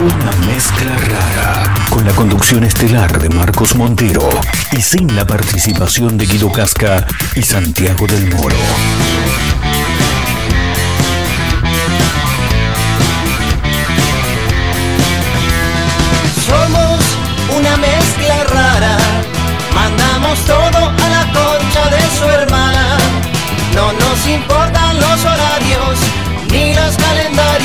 Una mezcla rara, con la conducción estelar de Marcos Montero y sin la participación de Guido Casca y Santiago del Moro. Somos una mezcla rara, mandamos todo a la concha de su hermana. No nos importan los horarios ni los calendarios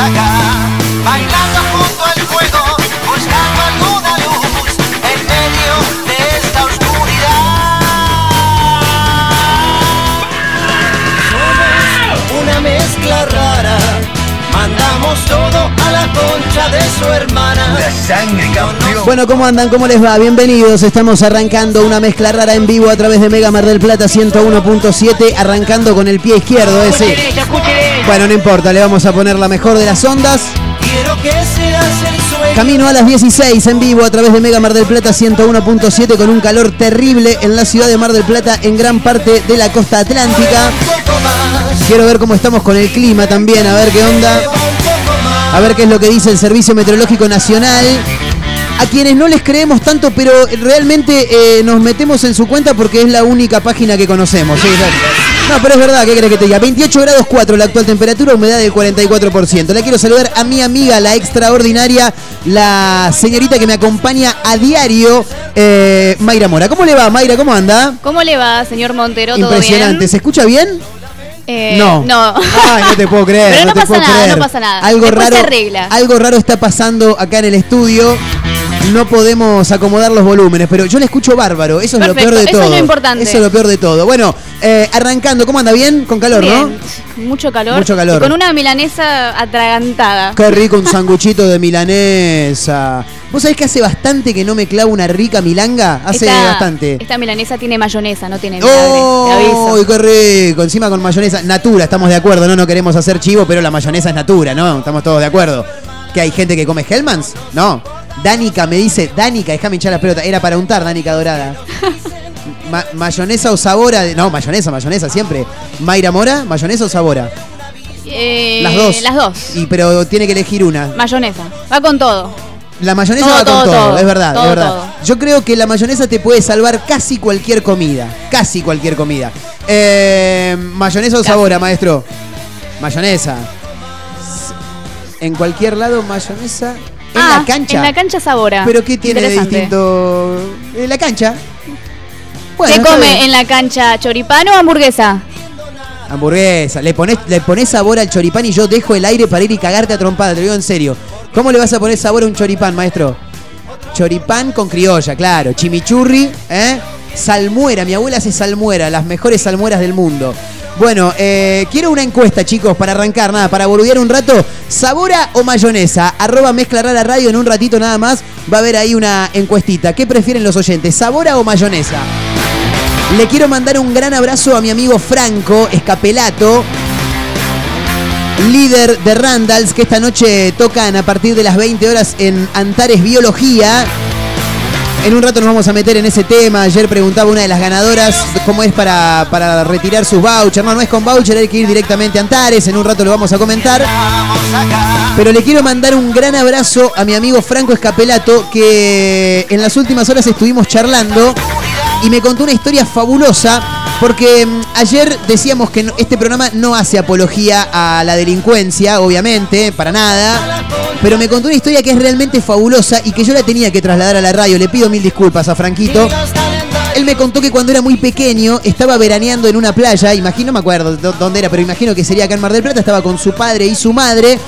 acá, bailando junto al fuego, buscando alguna luz en medio de esta oscuridad. Somos una mezcla rara, mandamos todo a la concha de su hermana. Bueno, ¿cómo andan? ¿Cómo les va? Bienvenidos. Estamos arrancando una mezcla rara en vivo a través de Mega Mar del Plata 101.7, arrancando con el pie izquierdo ese. Bueno, no importa, le vamos a poner la mejor de las ondas. Camino a las 16 en vivo a través de Mega Mar del Plata 101.7 con un calor terrible en la ciudad de Mar del Plata en gran parte de la costa atlántica. Quiero ver cómo estamos con el clima también, a ver qué onda. A ver qué es lo que dice el Servicio Meteorológico Nacional. A quienes no les creemos tanto, pero realmente eh, nos metemos en su cuenta porque es la única página que conocemos. ¿sí? No, pero es verdad, ¿qué crees que te diga? 28 grados 4 la actual temperatura, humedad del 44%. La quiero saludar a mi amiga, la extraordinaria, la señorita que me acompaña a diario, eh, Mayra Mora. ¿Cómo le va, Mayra? ¿Cómo anda? ¿Cómo le va, señor Montero? ¿Todo Impresionante. bien? ¿Se escucha bien? Eh, No. No. Ay, no te puedo creer. Pero no te pasa puedo nada, creer. no pasa nada. Algo Después raro. se arregla. Algo raro está pasando acá en el estudio. No podemos acomodar los volúmenes, pero yo le escucho bárbaro. Eso es lo peor de eso es todo. lo importante. Eso es lo peor de todo. Bueno, eh, arrancando, ¿cómo anda? ¿Bien? Con calor, ¿no? Mucho calor. Mucho calor. Y con una milanesa atragantada. Qué rico un sanguchito de milanesa. ¿Vos sabés que hace bastante que no me clavo una rica milanga? Hace Esta- bastante. Esta milanesa tiene mayonesa, no tiene vinagre. te ¡Oh! aviso. qué rico! Encima con mayonesa. Natura, estamos de acuerdo, ¿no? No queremos hacer chivo, pero la mayonesa es natura, ¿no? Estamos todos de acuerdo. ¿Que hay gente que come Hellmans? No. Danica me dice, Danica, déjame hinchar la pelota. Era para untar, Danica Dorada. Ma- mayonesa o sabora. de- No, mayonesa, mayonesa, siempre. Mayra Mora, mayonesa o sabora. Eh, Las dos. Las dos. Y, pero tiene que elegir una. Mayonesa. Va con todo. La mayonesa Todo, va con todo, es verdad, Todo, es verdad. Yo creo que la mayonesa te puede salvar casi cualquier comida. Casi cualquier comida. Eh, ¿Mayonesa o sabora, maestro? Mayonesa. En cualquier lado, mayonesa. En Ah, la cancha. En la cancha sabora. ¿Pero qué tiene de distinto? En la cancha. Bueno, ¿Qué está come en la cancha? ¿Choripán o hamburguesa? Hamburguesa. Le pones, le pones sabor al choripán y yo dejo el aire para ir y cagarte a trompada, te lo digo en serio. ¿Cómo le vas a poner sabor a un choripán, maestro? Choripán con criolla, claro. Chimichurri, ¿eh? Salmuera, mi abuela hace salmuera, las mejores salmueras del mundo. Bueno, eh, quiero una encuesta, chicos, para arrancar, nada, para boludear un rato. ¿Sabora o mayonesa? Arroba mezcla rara radio en un ratito nada más. Va a haber ahí una encuestita. ¿Qué prefieren los oyentes? ¿Sabora o mayonesa? Le quiero mandar un gran abrazo a mi amigo Franco Escapelato, líder de Randalls, que esta noche tocan a partir de las 20 horas en Antares Biología. En un rato nos vamos a meter en ese tema. Ayer preguntaba una de las ganadoras cómo es para, para retirar sus vouchers. No, no es con voucher, hay que ir directamente a Antares. En un rato lo vamos a comentar. Pero le quiero mandar un gran abrazo a mi amigo Franco Escapelato, que en las últimas horas estuvimos charlando y me contó una historia fabulosa. Porque mm, ayer decíamos que este programa no hace apología a la delincuencia, obviamente, para nada. Pero me contó una historia que es realmente fabulosa y que yo la tenía que trasladar a la radio. Le pido mil disculpas a Franquito. Él me contó que cuando era muy pequeño estaba veraneando en una playa, imagino, no me acuerdo dó- dónde era, pero imagino que sería acá en Mar del Plata, estaba con su padre y su madre.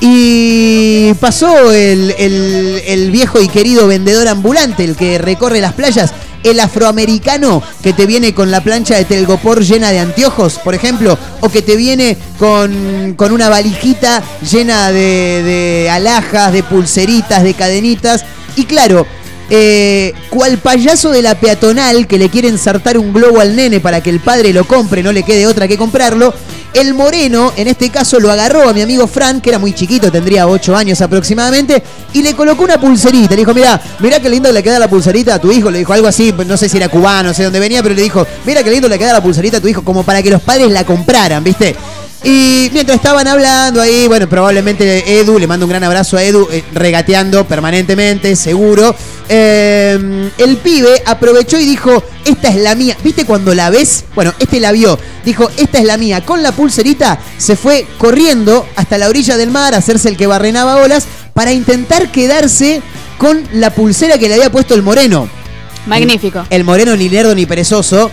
Y pasó el, el- el viejo y querido vendedor ambulante, el que recorre las playas, el afroamericano que te viene con la plancha de telgopor llena de anteojos, por ejemplo, o que te viene con, con una valijita llena de, de alhajas, de pulseritas, de cadenitas. Y claro, eh, cual payaso de la peatonal que le quiere ensartar un globo al nene para que el padre lo compre, no le quede otra que comprarlo. El moreno, en este caso, lo agarró a mi amigo Fran, que era muy chiquito, tendría 8 años aproximadamente, y le colocó una pulserita. Le dijo, mira, mira qué lindo le queda la pulserita a tu hijo. Le dijo algo así, no sé si era cubano, no sé dónde venía, pero le dijo, mira qué lindo le queda la pulserita a tu hijo, como para que los padres la compraran, ¿viste? Y mientras estaban hablando ahí, bueno, probablemente Edu, le mando un gran abrazo a Edu, eh, regateando permanentemente, seguro. Eh, el pibe aprovechó y dijo, esta es la mía. ¿Viste cuando la ves? Bueno, este la vio. Dijo, esta es la mía. Con la pulserita se fue corriendo hasta la orilla del mar a hacerse el que barrenaba olas para intentar quedarse con la pulsera que le había puesto el moreno. Magnífico. El moreno ni lerdo ni perezoso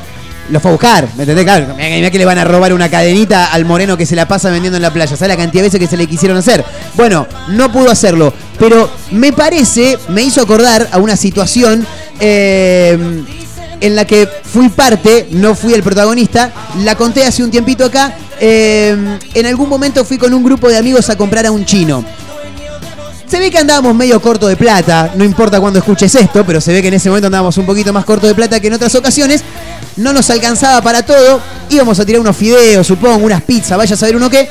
lo fue a buscar, ¿me entendés? Claro, mirá, que le van a robar una cadenita al moreno que se la pasa vendiendo en la playa. ¿Sabes la cantidad de veces que se le quisieron hacer? Bueno, no pudo hacerlo, pero me parece, me hizo acordar a una situación eh, en la que fui parte, no fui el protagonista, la conté hace un tiempito acá. eh, en algún momento fui con un grupo de amigos a comprar a un chino. Se ve que andábamos medio corto de plata, no importa cuándo escuches esto, pero se ve que en ese momento andábamos un poquito más corto de plata que en otras ocasiones. No nos alcanzaba para todo, íbamos a tirar unos fideos, supongo, unas pizzas, vaya a saber uno qué.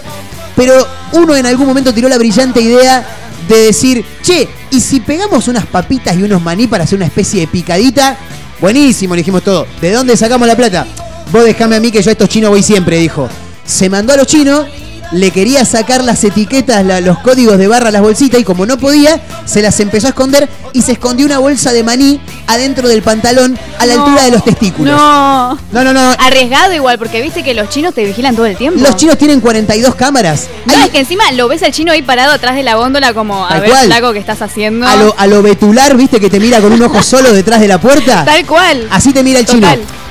Pero uno en algún momento tiró la brillante idea de decir, che, ¿y si pegamos unas papitas y unos maní para hacer una especie de picadita? Buenísimo, le dijimos todo. ¿De dónde sacamos la plata? Vos dejame a mí que yo a estos chinos voy siempre, dijo. Se mandó a los chinos, le quería sacar las etiquetas, la- los códigos de barra a las bolsitas y como no podía, se las empezó a esconder y se escondió una bolsa de maní adentro del pantalón a la No. altura de los testículos. No. No, no, no. Arriesgado igual, porque viste que los chinos te vigilan todo el tiempo. Los chinos tienen 42 cámaras. No, Hay- es que encima lo ves al chino ahí parado atrás de la góndola como, a Tal ver, cual. flaco, ¿qué estás haciendo? a, lo, a lo betular, viste, que te mira con un ojo solo detrás de la puerta. Tal cual. Así te mira el chino.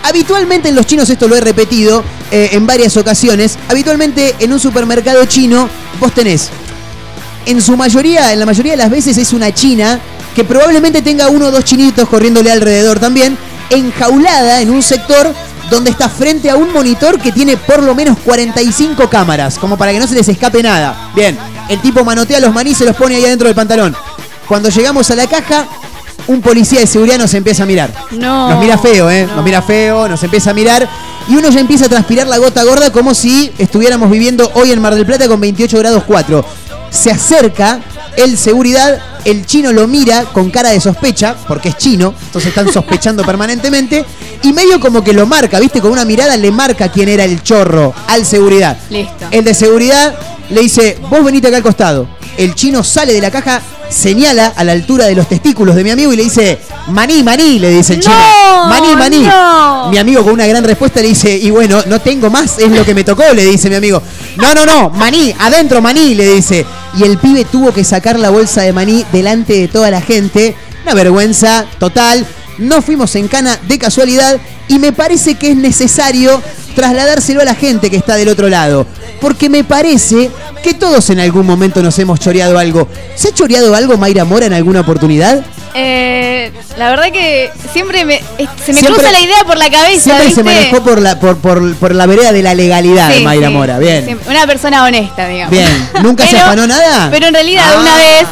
Habitualmente en los chinos, esto lo he repetido eh, en varias ocasiones, habitualmente en un supermercado chino vos tenés, en su mayoría, en la mayoría de las veces es una china que probablemente tenga uno o dos chinitos corriéndole alrededor también, enjaulada en un sector donde está frente a un monitor que tiene por lo menos 45 cámaras, como para que no se les escape nada. Bien, el tipo manotea los maní y se los pone ahí adentro del pantalón. Cuando llegamos a la caja, un policía de seguridad nos empieza a mirar. No. Nos mira feo, ¿eh? No. Nos mira feo, nos empieza a mirar. Y uno ya empieza a transpirar la gota gorda como si estuviéramos viviendo hoy en Mar del Plata con 28 grados 4. Se acerca el seguridad, el chino lo mira con cara de sospecha, porque es chino, entonces están sospechando permanentemente. Y medio como que lo marca, ¿viste? Con una mirada le marca quién era el chorro al seguridad. Listo. El de seguridad le dice, vos venite acá al costado. El chino sale de la caja, señala a la altura de los testículos de mi amigo y le dice, maní, maní, le dice el chino. No, maní, maní. no. Mi amigo con una gran respuesta le dice, y bueno, no tengo más, es lo que me tocó, le dice mi amigo. No, no, no, maní, adentro maní, le dice. Y el pibe tuvo que sacar la bolsa de maní delante de toda la gente. Una vergüenza total. No fuimos en cana de casualidad y me parece que es necesario trasladárselo a la gente que está del otro lado. Porque me parece que todos en algún momento nos hemos choreado algo. ¿Se ha choreado algo Mayra Mora en alguna oportunidad? Eh, la verdad que siempre me, eh, se me Siempre- cruza la idea por la cabeza. Siempre se manejó por la, por, por, por la vereda de la legalidad, Sí, Mayra sí, Mora. Bien. siempre. Una persona honesta, digamos. Bien. ¿Nunca se afanó nada? Pero en realidad Ah. una vez,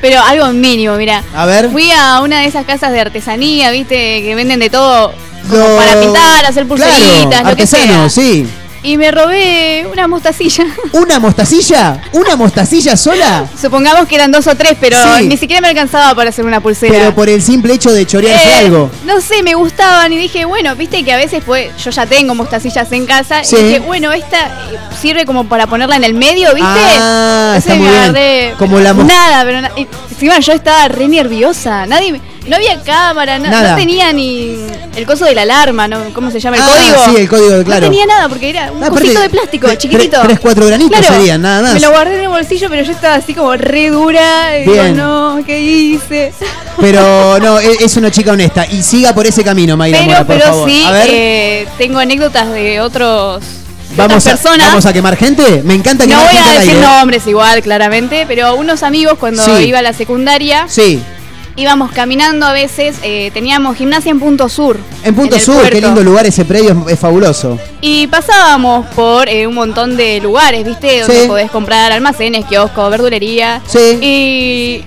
pero algo mínimo, mira. A ver. Fui a una de esas casas de artesanía, viste, que venden de todo como Lo- para pintar, hacer pulseritas, claro, lo que sea. sí. Y me robé una mostacilla. ¿Una mostacilla? ¿Una mostacilla sola? Supongamos que eran dos o tres, pero Sí. ni siquiera me alcanzaba para hacer una pulsera. Pero por el simple hecho de chorearse Eh, algo. No sé, me gustaban y dije, bueno, viste que a veces pues yo ya tengo mostacillas en casa Sí. y dije, bueno, esta eh, sirve como para ponerla en el medio, ¿viste? Ah, Entonces está muy me bien. agarré, Como la nada, pero na- y encima yo estaba re nerviosa, nadie me- no había cámara, na- Nada. no tenía ni el coso de la alarma, ¿no? ¿Cómo se llama? El Ah, código. sí, el código, claro. No tenía nada porque era un Ah, cosito de plástico, tre- chiquitito. tre- tres, cuatro granitos serían, nada más. Me lo guardé en el bolsillo, pero yo estaba así como re dura. Y digo, no, ¿qué hice? Pero no, e- es una chica honesta. Y siga por ese camino, Mayra Pero, Mora, por pero favor. sí, a ver, eh, tengo anécdotas de otros vamos, a, otras personas. vamos a quemar gente. Me encanta no quemar voy gente a al decir aire. nombres igual, claramente, pero unos amigos cuando Sí. iba a la secundaria Sí, íbamos caminando a veces, eh, teníamos gimnasia en Punto Sur. en Punto Sur, qué lindo lugar ese predio, es, es fabuloso. Y pasábamos por eh, un montón de lugares, ¿viste? Donde Sí. podés comprar almacenes, kioscos, verdulería. Sí. Y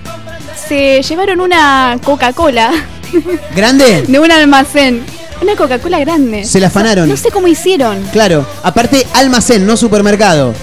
se llevaron una Coca-Cola ¿Grande? de un almacén. Una Coca-Cola grande. Se la afanaron. No sé cómo hicieron. Claro, aparte almacén, no supermercado.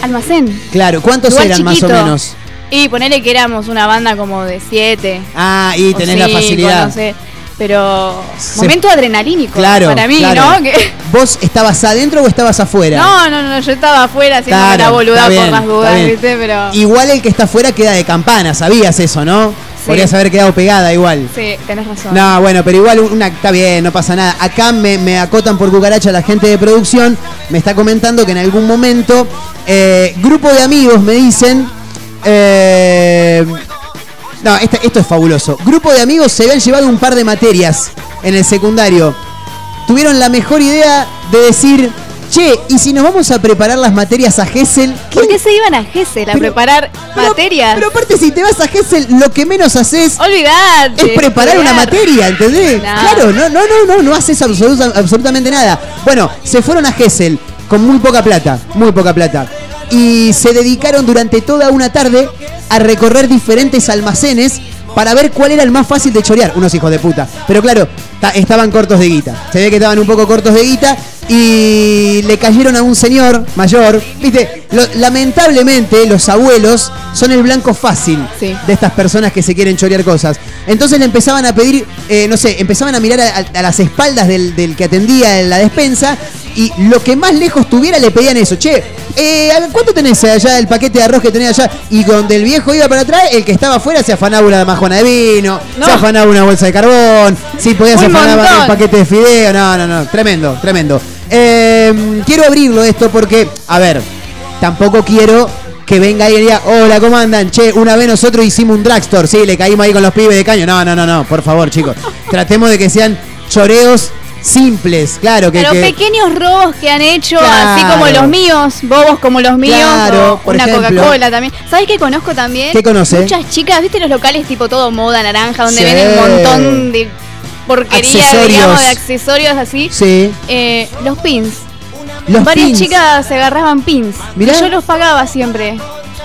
Almacén. Claro, ¿cuántos Lugar eran más o menos? Y ponele que éramos una banda como de siete. Ah, y o tenés la facilidad. No sé. Pero. Se- Momento adrenalínico. Claro, Para mí, claro. ¿no? Que- ¿Vos estabas adentro o estabas afuera? No, no, no. Yo estaba afuera haciendo Claro, la boluda bien, por las dudas. ¿viste? Pero. Igual el que está afuera queda de campana, sabías eso, ¿no? Sí. Podrías haber quedado pegada igual. Sí, tenés razón. No, bueno, pero igual una, está bien, no pasa nada. Acá me, me acotan por cucaracha la gente de producción. Me está comentando que en algún momento, eh, grupo de amigos me dicen. Eh, no, esta- esto es fabuloso. Grupo de amigos se habían llevado un par de materias en el secundario. Tuvieron la mejor idea de decir, che, ¿y si nos vamos a preparar las materias a Gessel? ¿Por qué se iban a Gessel a Pero- preparar Pero- materias? Pero aparte, si te vas a Gessel, lo que menos haces Olvidate. es preparar una materia, ¿entendés? No. Claro, no, no, no, no, no haces absoluta- absolutamente nada. Bueno, se fueron a Gessel con muy poca plata, muy poca plata. Y se dedicaron durante toda una tarde a recorrer diferentes almacenes para ver cuál era el más fácil de chorear. Unos hijos de puta. Pero claro, ta- estaban cortos de guita. Se ve que estaban un poco cortos de guita. Y le cayeron a un señor mayor. Viste, Lo- lamentablemente los abuelos son el blanco fácil Sí. de estas personas que se quieren chorear cosas. Entonces le empezaban a pedir, eh, no sé, empezaban a mirar a, a- a las espaldas del, del que atendía en la despensa y lo que más lejos tuviera le pedían eso. Che, eh, ¿cuánto tenés allá el paquete de arroz que tenés allá? Y donde el viejo iba para atrás, el que estaba afuera se afanaba una majona de vino, No. se afanaba una bolsa de carbón, si podías Un afanar montón. el paquete de fideo. No, no, no, tremendo, tremendo. Eh, quiero abrirlo esto porque, a ver, tampoco quiero que venga ahí y diga, hola, ¿cómo andan? Che, una vez nosotros hicimos un dragstore, sí, le caímos ahí con los pibes de caño. No, no, no, no, por favor, chicos. Tratemos de que sean choreos simples, claro, que... Pero que- pequeños robos que han hecho, Claro. así como los míos, bobos como los míos, Claro, o una. Coca-Cola también. ¿Sabes qué conozco también? ¿Qué conoce? Muchas chicas, ¿viste los locales tipo todo moda naranja, donde Sí. venden un montón de porquería, Accesorios. digamos, de accesorios así? Sí, Eh, los pins. los Varias pins. chicas se agarraban pins. Mirá. Yo los pagaba siempre.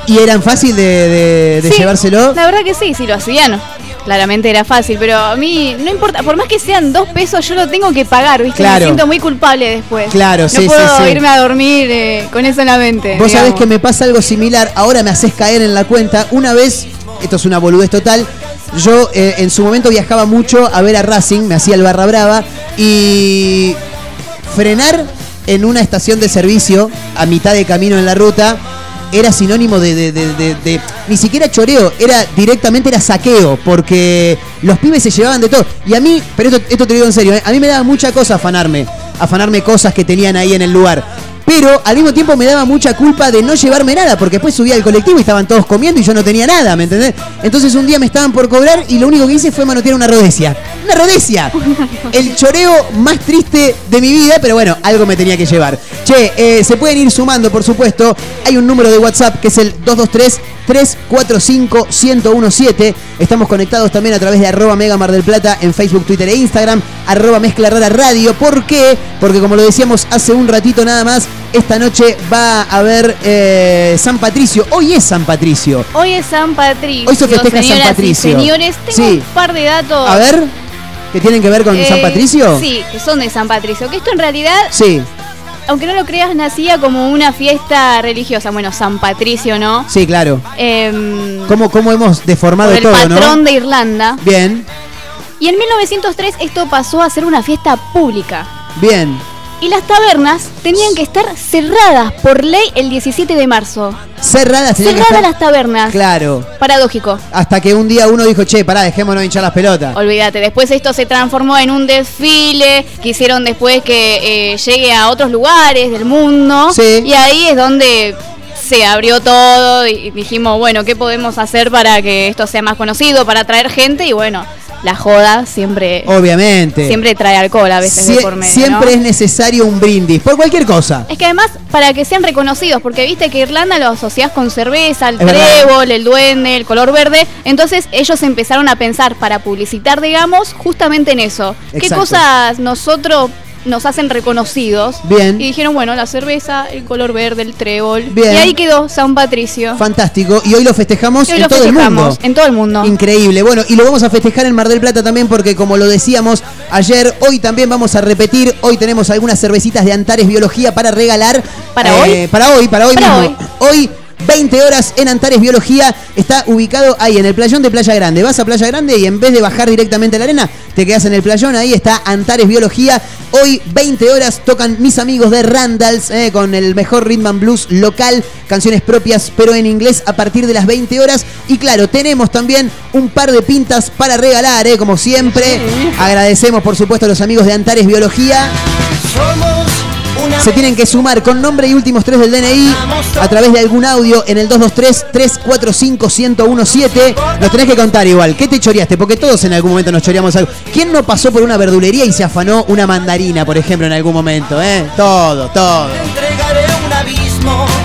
¿Y eran fácil de, de- de Sí, llevárselo? La verdad que sí, sí lo hacían. Claramente era fácil, pero a mí no importa, por más que sean dos pesos, yo lo tengo que pagar, ¿viste? Claro. Me siento muy culpable después. Claro, no sí, sí, puedo sí. irme a dormir eh, con eso en la mente. Vos sabés digamos. que me pasa algo similar, ahora me haces caer en la cuenta. Una vez, esto es una boludez total, yo eh, en su momento viajaba mucho a ver a Racing, me hacía el barra brava, y frenar en una estación de servicio a mitad de camino en la ruta era sinónimo de, ni siquiera choreo, era directamente era saqueo, porque los pibes se llevaban de todo. Y a mí, pero esto, esto te digo en serio, ¿eh? a mí me daba mucha cosa afanarme, afanarme cosas que tenían ahí en el lugar. Pero al mismo tiempo me daba mucha culpa de no llevarme nada, porque después subía al colectivo y estaban todos comiendo y yo no tenía nada, ¿me entendés? Entonces un día me estaban por cobrar y lo único que hice fue manotear una rodecia. ¡Una rodecia! El choreo más triste de mi vida, pero bueno, algo me tenía que llevar. Che, eh, se pueden ir sumando, por supuesto. Hay un número de WhatsApp que es el 223 345 1017. Estamos conectados también a través de arroba Mega Mar del Plata en Facebook, Twitter e Instagram, arroba Mezcla Rara Radio. ¿Por qué? Porque como lo decíamos hace un ratito nada más, esta noche va a haber eh, San Patricio. Hoy es San Patricio. Hoy es San Patricio. Hoy se festeja San y Patricio. señores, tengo Sí. un par de datos. A ver, ¿qué tienen que ver con eh, San Patricio? Sí, que son de San Patricio. Que esto en realidad Sí. aunque no lo creas, nacía como una fiesta religiosa. Bueno, San Patricio, ¿no? Sí, claro. Em, ¿Cómo, cómo hemos deformado por el todo, patrón no? de Irlanda. Bien, Y en 1903 esto pasó a ser una fiesta pública. bien. Y las tabernas tenían que estar cerradas por ley el 17 de marzo. Cerradas tenían que Cerradas estar- las tabernas. Claro. Paradójico. Hasta que un día uno dijo, che, pará, dejémonos hinchar las pelotas. Olvídate, después esto se transformó en un desfile, quisieron después que eh, llegue a otros lugares del mundo. Sí. Y ahí es donde se abrió todo y dijimos, bueno, ¿qué podemos hacer para que esto sea más conocido, para atraer gente? Y bueno, la joda siempre, Obviamente. siempre trae alcohol a veces de Sie- por medio. siempre ¿no? es necesario un brindis, por cualquier cosa. Es que además, para que sean reconocidos, porque viste que Irlanda lo asociás con cerveza, el Es verdad. trébol, el duende, el color verde. Entonces ellos empezaron a pensar para publicitar, digamos, justamente en eso. ¿Qué cosas nosotros nos hacen reconocidos? Bien. Y dijeron, bueno, la cerveza, el color verde, el trébol. Bien. Y ahí quedó San Patricio. Fantástico. Y hoy lo festejamos hoy en lo todo el mundo. en todo el mundo. Increíble. Bueno, y lo vamos a festejar en Mar del Plata también porque como lo decíamos ayer, hoy también vamos a repetir. Hoy tenemos algunas cervecitas de Antares Biología para regalar. ¿Para Eh, hoy? Para hoy, para hoy Para mismo. Hoy. 20 horas en Antares Biología, está ubicado ahí en el playón de Playa Grande. Vas a Playa Grande y en vez de bajar directamente a la arena, te quedas en el playón, ahí está Antares Biología. Hoy 20 horas tocan mis amigos de Randalls eh, con el mejor rhythm and blues local, canciones propias pero en inglés a partir de las 20 horas. Y claro, tenemos también un par de pintas para regalar, eh, como siempre. Agradecemos por supuesto a los amigos de Antares Biología. Somos Se tienen que sumar con nombre y últimos tres del DNI a través de algún audio en el 223-345-1017. Nos tenés que contar igual, ¿qué te choreaste? Porque todos en algún momento nos choreamos algo. ¿Quién no pasó por una verdulería y se afanó una mandarina, por ejemplo, en algún momento? ¿eh? Todo, todo.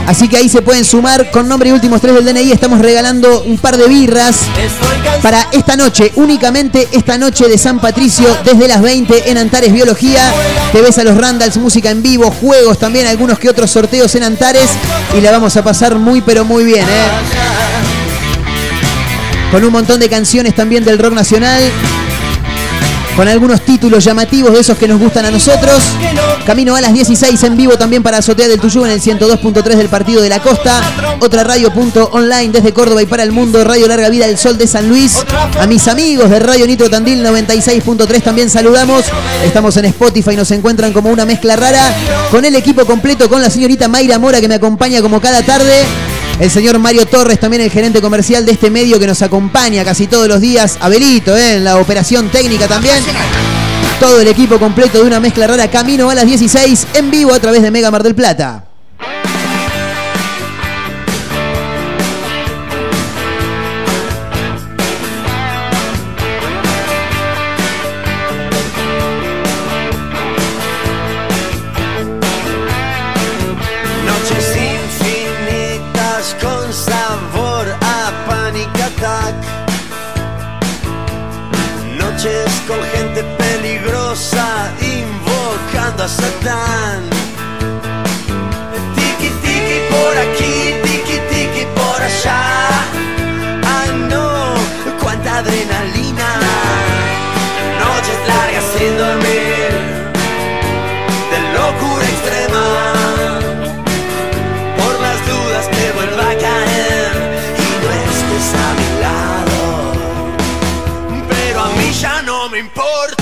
Así que ahí se pueden sumar con nombre y últimos tres del DNI. Estamos regalando un par de birras para esta noche, únicamente esta noche de San Patricio, desde las 20 en Antares Biología. Te ves a los Randalls, música en vivo, juegos también, algunos que otros sorteos en Antares. Y la vamos a pasar muy, pero muy bien, ¿eh? Con un montón de canciones también del rock nacional. Con algunos títulos llamativos de esos que nos gustan a nosotros. Camino a las 16 en vivo también para Azotea del Tuyú en el 102.3 del Partido de la Costa. Otra radio punto online desde Córdoba y para el mundo. Radio Larga Vida del Sol de San Luis. A mis amigos de Radio Nitro Tandil 96.3 también saludamos. Estamos en Spotify, nos encuentran como una mezcla rara. Con el equipo completo, con la señorita Mayra Mora que me acompaña como cada tarde. El señor Mario Torres, también el gerente comercial de este medio que nos acompaña casi todos los días. Abelito, ¿eh? en la operación técnica también. Todo el equipo completo de una mezcla rara camino a las 16 en vivo a través de Mega Mar del Plata. A Satán. Tiki tiki por aquí, tiki tiki por allá. Ah no, cuánta adrenalina. Noches largas sin dormir, de locura extrema por las dudas que vuelva a caer y no estés a mi lado. Pero a mí ya no me importa.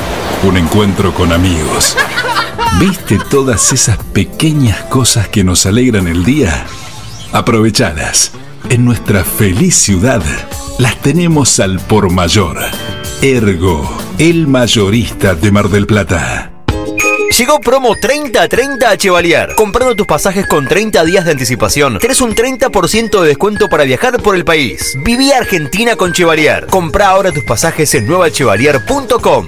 un encuentro con amigos. ¿Viste todas esas pequeñas cosas que nos alegran el día? Aprovechadas. En nuestra feliz ciudad las tenemos al por mayor. Ergo, el mayorista de Mar del Plata. Llegó promo 30-30 a Chevalier. Comprando tus pasajes con 30 días de anticipación, tenés un 30% de descuento para viajar por el país. Viví Argentina con Chevalier. Compra ahora tus pasajes en nuevachevalier.com.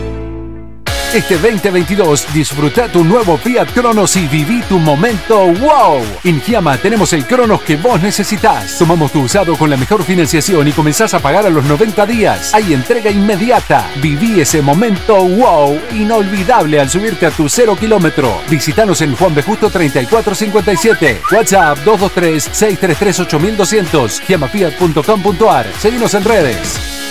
Este 2022 disfruta tu nuevo Fiat Cronos y viví tu momento wow. En Giama tenemos el Cronos que vos necesitas. Tomamos tu usado con la mejor financiación y comenzás a pagar a los 90 días. Hay entrega inmediata. Viví ese momento wow inolvidable al subirte a tu cero kilómetro. Visítanos en Juan B. Justo 3457. WhatsApp 223-633-8200. Giamafiat.com.ar. Seguimos en redes.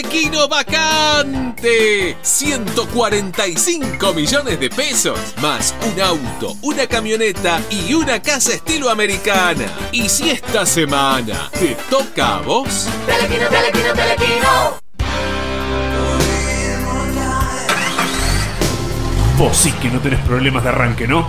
Telequino vacante. 145 millones de pesos. Más un auto, una camioneta y una casa estilo americana. Y si esta semana te toca a vos. Telequino, telequino, telequino. Vos sí que no tenés problemas de arranque, ¿no?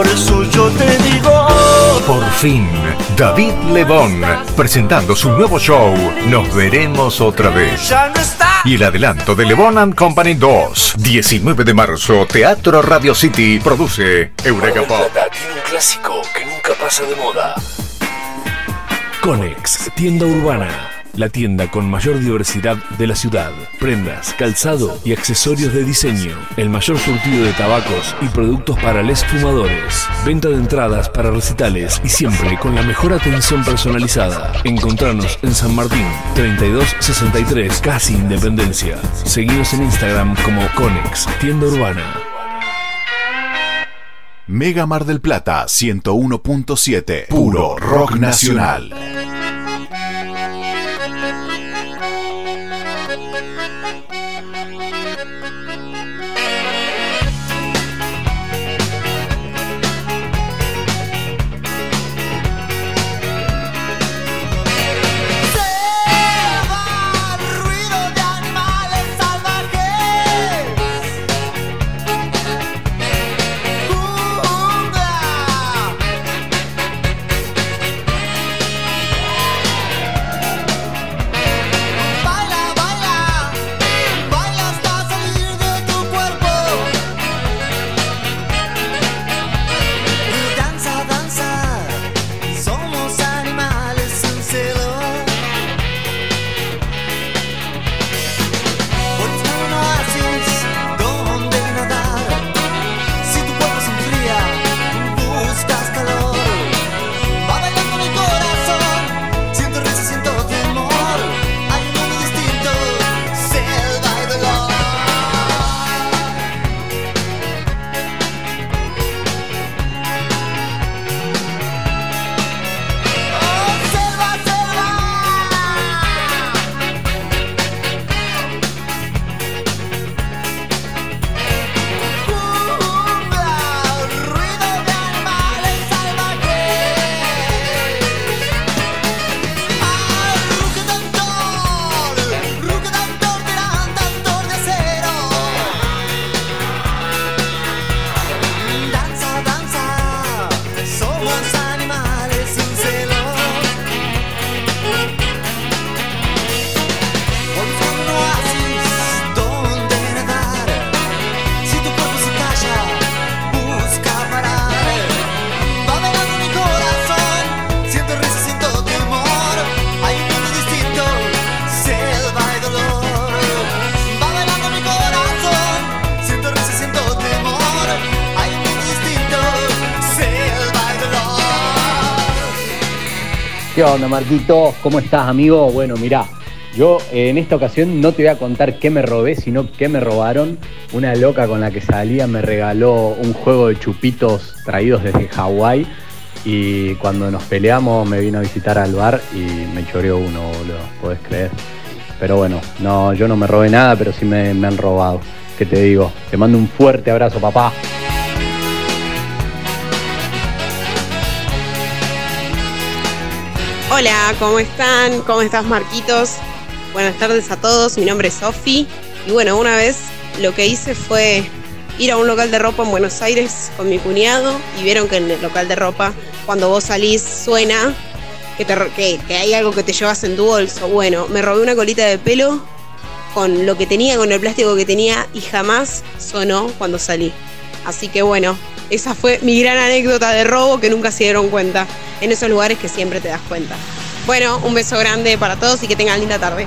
Por eso yo te digo. Por fin, David Lebón, presentando su nuevo show, Nos veremos otra vez. Y el adelanto de Lebón and Company 2, 19 de marzo, Teatro Radio City, produce Eureka Pop. tiene un clásico que nunca pasa de moda. Conex, tienda urbana. La tienda con mayor diversidad de la ciudad. Prendas, calzado y accesorios de diseño. El mayor surtido de tabacos y productos para les fumadores. Venta de entradas para recitales y siempre con la mejor atención personalizada. Encontranos en San Martín, 3263, casi Independencia. Seguinos en Instagram como Conex, tienda urbana. Mega Mar del Plata 101.7. Puro rock nacional. Onda, Marquito? ¿Cómo estás, amigo? Bueno, mirá, yo eh, en esta ocasión no te voy a contar qué me robé, sino qué me robaron. Una loca con la que salía me regaló un juego de chupitos traídos desde Hawái y cuando nos peleamos me vino a visitar al bar y me choreó uno, boludo, podés creer. Pero bueno, no, yo no me robé nada, pero sí me, me han robado. ¿Qué te digo? Te mando un fuerte abrazo, papá. Hola, ¿cómo están? ¿Cómo estás, Marquitos? Buenas tardes a todos, mi nombre es Sofi. Y bueno, una vez lo que hice fue ir a un local de ropa en Buenos Aires con mi cuñado y vieron que en el local de ropa, cuando vos salís, suena que, te que hay algo que te llevas en tu bolso. Bueno, me robé una colita de pelo con lo que tenía, con el plástico que tenía y jamás sonó cuando salí. Así que bueno, esa fue mi gran anécdota de robo que nunca se dieron cuenta en esos lugares que siempre te das cuenta. Bueno, un beso grande para todos y que tengan linda tarde.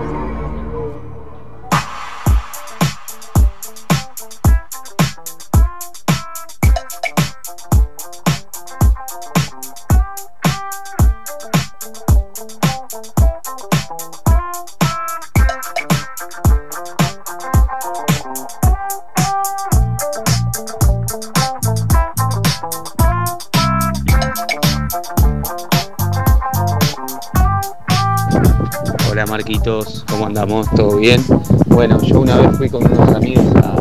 ¿Cómo andamos? ¿Todo bien? Bueno, yo una vez fui con unos amigos a,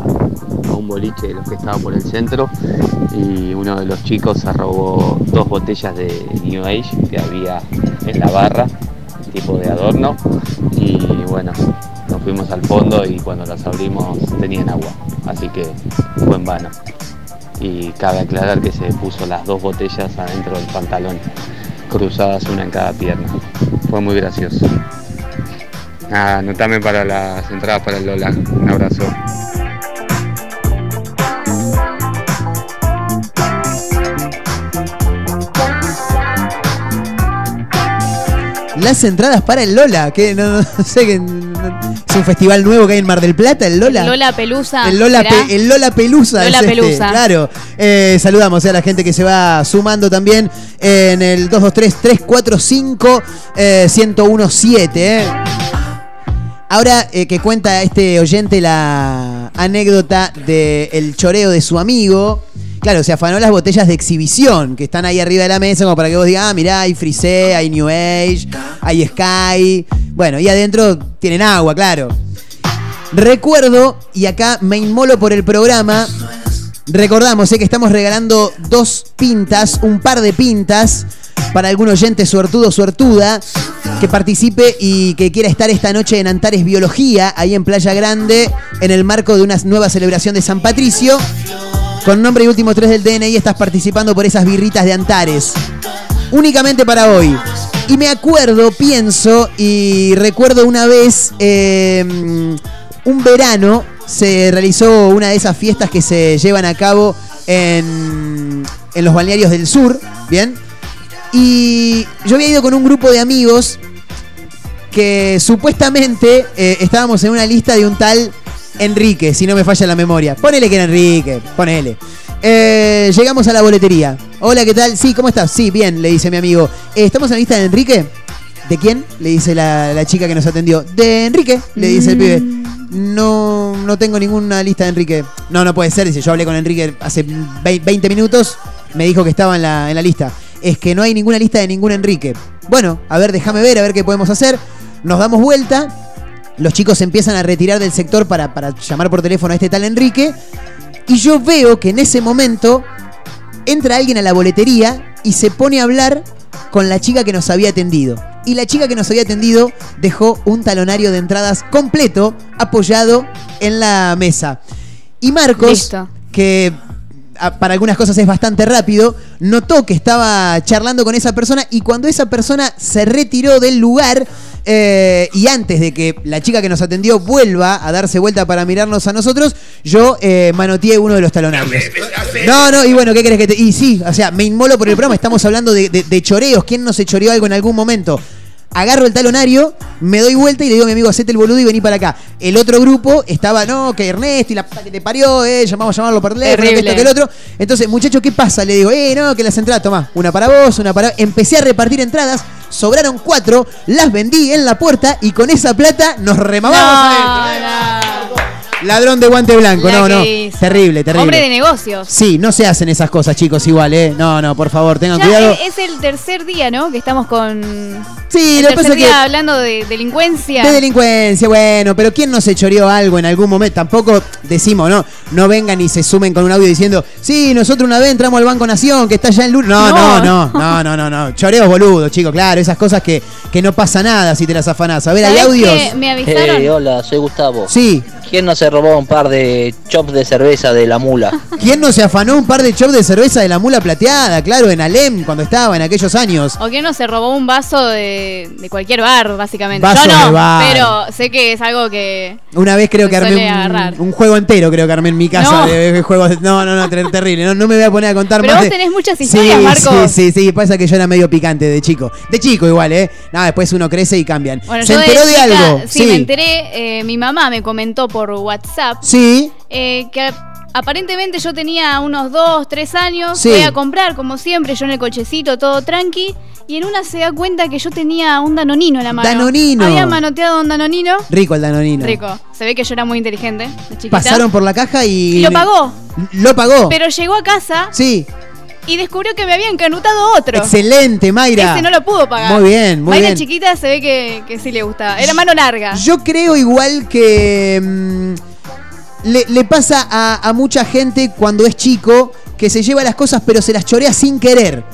a un boliche de los que estaba por el centro y uno de los chicos se robó dos botellas de New Age que había en la barra, tipo de adorno, y bueno, nos fuimos al fondo y cuando las abrimos tenían agua, así que fue en vano. Y cabe aclarar que se puso las dos botellas adentro del pantalón, cruzadas una en cada pierna. Fue muy gracioso. Nada, anotame para las entradas para el Lola. Un abrazo. Las entradas para el Lola, que no, no sé, que no- es un festival nuevo que hay en Mar del Plata, el Lola. Lola Pelusa. El Lola. Pe- el Lola Pelusa. Lola es este, Pelusa. claro. Eh, saludamos a la gente que se va sumando también en el 223-345-1017. eh. Ahora eh, que cuenta este oyente la anécdota del choreo de su amigo. Claro, se afanó las botellas de exhibición que están ahí arriba de la mesa como para que vos digas, ah, mirá, hay Frisé, hay New Age, hay Sky. Bueno, y adentro tienen agua, claro. Recuerdo, y acá me inmolo por el programa, recordamos eh, que estamos regalando dos pintas, un par de pintas para algún oyente suertudo suertuda que participe y que quiera estar esta noche en Antares Biología, ahí en Playa Grande, en el marco de una nueva celebración de San Patricio. Con nombre y último tres del DNI estás participando por esas birritas de Antares. Únicamente para hoy. Y me acuerdo, pienso y recuerdo una vez, eh, un verano, se realizó una de esas fiestas que se llevan a cabo en, en los balnearios del sur, ¿bien? Y yo había ido con un grupo de amigos que supuestamente eh, estábamos en una lista de un tal Enrique, si no me falla la memoria. Ponele que era Enrique, ponele. Eh, llegamos a la boletería. Hola, ¿qué tal? Sí, ¿cómo estás? Sí, bien, le dice mi amigo. Eh, ¿Estamos en la lista de Enrique? ¿De quién? Le dice la, la chica que nos atendió. De Enrique, le dice el pibe. No, no tengo ninguna lista de Enrique. No, no puede ser, dice. Yo hablé con Enrique hace vei- 20 minutos. Me dijo que estaba en la, en la lista. Es que no hay ninguna lista de ningún Enrique. Bueno, a ver, déjame ver, a ver qué podemos hacer. Nos damos vuelta. Los chicos se empiezan a retirar del sector para, para llamar por teléfono a este tal Enrique. Y yo veo que en ese momento entra alguien a la boletería y se pone a hablar con la chica que nos había atendido. Y la chica que nos había atendido dejó un talonario de entradas completo apoyado en la mesa. Y Marcos, Listo. que para algunas cosas es bastante rápido, notó que estaba charlando con esa persona y cuando esa persona se retiró del lugar eh, y antes de que la chica que nos atendió vuelva a darse vuelta para mirarnos a nosotros, yo eh, manoteé uno de los talonarios. No, no, y bueno, ¿qué crees que te.? Y sí, o sea, me inmolo por el programa, estamos hablando de, de- de choreos. ¿Quién no se choreó algo en algún momento? Agarro el talonario, me doy vuelta y le digo a mi amigo, hacete el boludo y vení para acá. El otro grupo estaba, no, que Ernesto y la puta que te parió, eh, llamamos a llamarlo por teléfono, que esto, que el otro. Entonces, muchacho, ¿qué pasa? Le digo, eh, no, que las entradas, toma, una para vos, una para. Empecé a repartir entradas, sobraron cuatro, las vendí en la puerta y con esa plata nos remamamos adentro. Ladrón de guante blanco, La no, que no. hizo. Terrible, terrible. Hombre de negocios. Sí, no se hacen esas cosas, chicos, igual, ¿eh? No, no, por favor, tengan Ya cuidado. es, es el tercer día, ¿no? Que estamos con. Sí, el lo que pasa es día que- hablando de delincuencia. De delincuencia, bueno, pero ¿quién no se choreó algo en algún momento? Tampoco decimos, ¿no? No vengan y se sumen con un audio diciendo, sí, nosotros una vez entramos al Banco Nación, que está allá en Lur. No, no, No. no, no, no, no, no. Choreos boludos, chicos, claro, esas cosas que, que no pasa nada si te las afanás. A ver, hay ¿Sabés audios. Me avisaron. Hey, hola, soy Gustavo. Sí. ¿Quién no se robó un par de chops de cerveza de la mula? ¿Quién no se afanó un par de chops de cerveza de la mula plateada? Claro, en Alem, cuando estaba en aquellos años. O que no se robó un vaso de, de cualquier bar, básicamente. Vaso Yo no, de bar. pero sé que es algo que. Una vez creo que armé agarrar. un, un juego entero, creo que armé en mi casa No. de, de juegos. de- No, no, no, ter- terrible. No, no me voy a poner a contar Pero más. vos de- tenés muchas Sí, historias, Marco. Sí, sí, sí. Pasa que yo era medio picante de chico. De chico igual, ¿eh? Nada, después uno crece y cambian. Bueno, ¿Se enteró de, chica, algo? Sí, me enteré. eh, mi mamá me comentó por WhatsApp Sí. eh, que aparentemente yo tenía unos 2, 3 años. Sí. Voy a comprar, como siempre, yo en el cochecito, todo tranqui. Y en una se da cuenta que yo tenía un danonino en la mano. Danonino. Había manoteado un danonino. Rico el danonino. Rico. Se ve que yo era muy inteligente, chiquita. Pasaron por la caja y. Y lo pagó. Lo pagó. Pero llegó a casa Sí. y descubrió que me habían canutado otro. Excelente, Mayra. Ese no lo pudo pagar. Muy bien, muy Mayra bien. chiquita se ve que, que sí le gustaba. Era mano larga. Yo creo igual que mm, le, pasa a, mucha gente cuando es chico que se lleva las cosas pero se las chorea sin querer.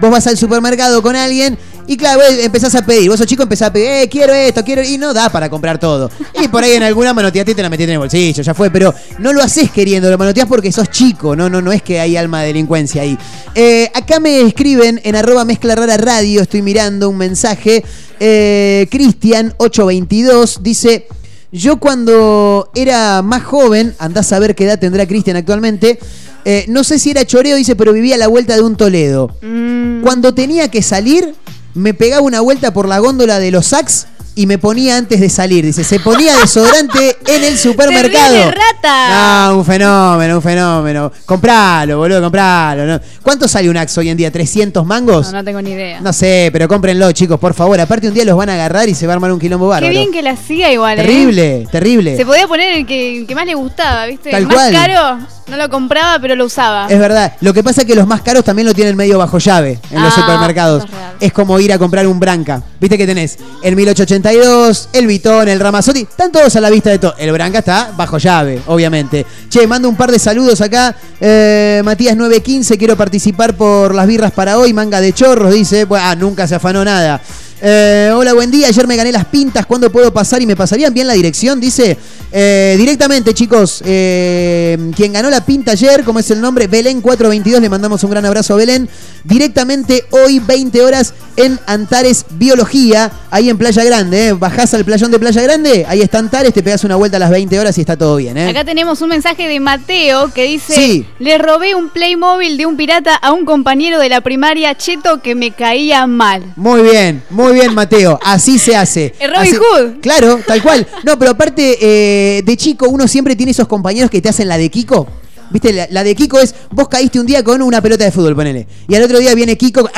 Vos vas al supermercado con alguien y claro, vos empezás a pedir. Vos sos chico, empezás a pedir, eh, quiero esto, quiero... Y no da para comprar todo. Y por ahí en alguna manoteaste te la metiste en el bolsillo, ya fue. Pero no lo haces queriendo, lo manoteás porque sos chico. No, no, no es que hay alma de delincuencia ahí. Eh, acá me escriben en arroba mezcla rara radio, estoy mirando un mensaje. Eh, Cristian822 dice... Yo cuando era más joven, andás a ver qué edad tendrá Cristian actualmente, eh, no sé si era choreo, dice, pero vivía a la vuelta de un Toledo. Mm. Cuando tenía que salir, me pegaba una vuelta por la góndola de los Saks y me ponía antes de salir. Dice, se ponía desodorante en el supermercado. ¡Terrible rata! No, un fenómeno, un fenómeno. Compralo, boludo, compralo. ¿no? ¿Cuánto sale un Axe hoy en día? ¿300 mangos? No, no tengo ni idea. No sé, pero cómprenlo, chicos, por favor. Aparte, un día los van a agarrar y se va a armar un quilombo Qué bárbaro. bien que la hacía igual, ¿eh? Terrible, terrible. Se podía poner el que, el que más le gustaba, ¿viste? Tal el más cual. caro no lo compraba, pero lo usaba. Es verdad. Lo que pasa es que los más caros también lo tienen medio bajo llave en los Ah, supermercados. es como ir a comprar un Branca. Viste que tenés el 1882, el Vitón, el Ramazotti. Están todos a la vista de todo. El Branca está bajo llave, obviamente. Che, mando un par de saludos acá. Eh, Matías 915, quiero participar por las birras para hoy. Manga de chorros, dice. Ah, nunca se afanó nada. Eh, hola, buen día. Ayer me gané las pintas. ¿Cuándo puedo pasar? ¿Y me pasarían bien la dirección? Dice eh, directamente, chicos. eh, quien ganó la pinta ayer, como es el nombre, Belén 422. Le mandamos un gran abrazo a Belén. Directamente hoy, 20 horas, en Antares Biología, ahí en Playa Grande. Bajás al playón de Playa Grande, ahí está Antares, te pegas una vuelta a las 20 horas y está todo bien. Acá tenemos un mensaje de Mateo que dice: Sí. Le robé un Playmobil de un pirata a un compañero de la primaria cheto que me caía mal. Muy bien, muy bien, Mateo. Así se hace. El Robin Así- Hood. Claro, tal cual. No, pero aparte, eh, de chico, uno siempre tiene esos compañeros que te hacen la de Kiko. ¿Viste? La, la de Kiko es, vos caíste un día con una pelota de fútbol, ponele. Y al otro día viene Kiko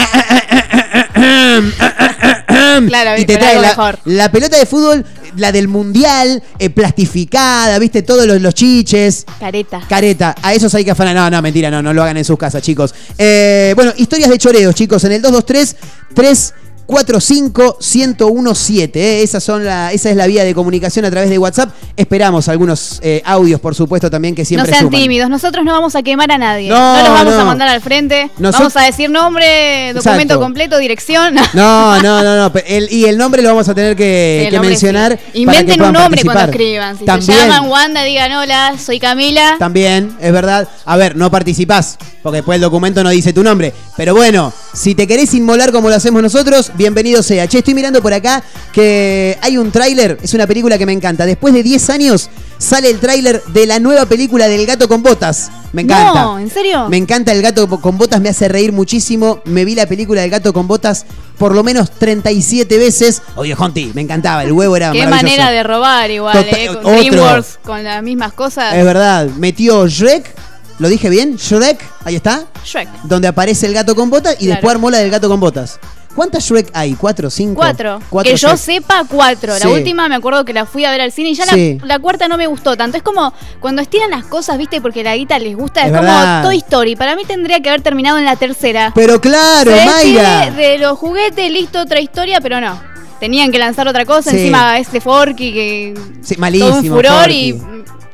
Claro, y te con trae algo la, mejor. la pelota de fútbol, la del mundial, eh, plastificada, ¿viste? Todos los, los chiches. Careta. Careta, a esos hay que afanar. No, no, mentira, no, no lo hagan en sus casas, chicos. Eh, bueno, historias de choreos, chicos, en el 223 345 1017. ¿eh? Esas son la, esa es la vía de comunicación a través de WhatsApp. Esperamos algunos eh, audios, por supuesto, también que No siempre sean suman. tímidos, nosotros no vamos a quemar a nadie. No, No, los vamos no. a mandar al frente. Nosot- Vamos a decir nombre, documento Exacto. completo, dirección. No, no, no, no. el- y el nombre lo vamos a tener que, mencionar. sí. para que Inventen un nombre cuando escriban. Si También. se llaman Wanda, digan hola, soy Camila. También, es verdad. A ver, no participás, porque después el documento no dice tu nombre. Pero bueno, si te querés inmolar como lo hacemos nosotros, bienvenido sea. Che, estoy mirando por acá que hay un tráiler, es una película que me encanta. Después de 10 años sale el tráiler de la nueva película del gato con botas. Me encanta. No, ¿en serio? Me encanta el gato con botas, me hace reír muchísimo. Me vi la película del gato con botas por lo menos 37 veces. Oye, Jonti, me encantaba, el huevo era Qué manera de robar igual, Total- eh, con otro. DreamWorks, con las mismas cosas. Es verdad, metió Shrek, ¿lo dije bien? Shrek, ahí está. Shrek. Donde aparece el gato con botas y Claro. después armó la del gato con botas. ¿Cuántas Shrek hay? ¿Cuatro? ¿Cinco? Cuatro. Cuatro que yo sepa, cuatro. Sí. La última me acuerdo que la fui a ver al cine y ya la- Sí. la, cuarta no me gustó tanto. Es como cuando estiran las cosas, ¿viste? Porque la guita les gusta. Es, Es como verdad. Toy Story. Para mí tendría que haber terminado en la tercera. Pero claro, Se Mayra. de los juguetes, listo, otra historia, pero no. Tenían que lanzar otra cosa. Sí. Encima este Forky que. Sí, todo malísimo. un furor Forky. y.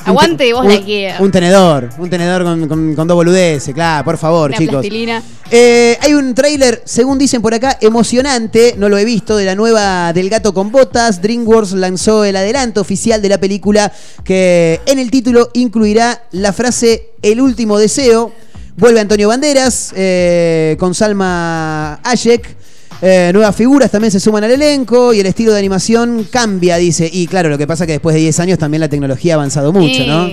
Aguante vos un, la IKEA. Un tenedor, un tenedor con, con, con dos boludeces, claro, por favor, Una chicos. plastilina. Eh, hay un tráiler, según dicen por acá, emocionante, no lo he visto, de la nueva del gato con botas. DreamWorks lanzó el adelanto oficial de la película que en el título incluirá la frase El último deseo. Vuelve Antonio Banderas eh, con Salma Hayek. Eh, nuevas figuras también se suman al elenco y el estilo de animación cambia, dice. Y claro, lo que pasa que después de 10 años también la tecnología ha avanzado mucho, ¿no?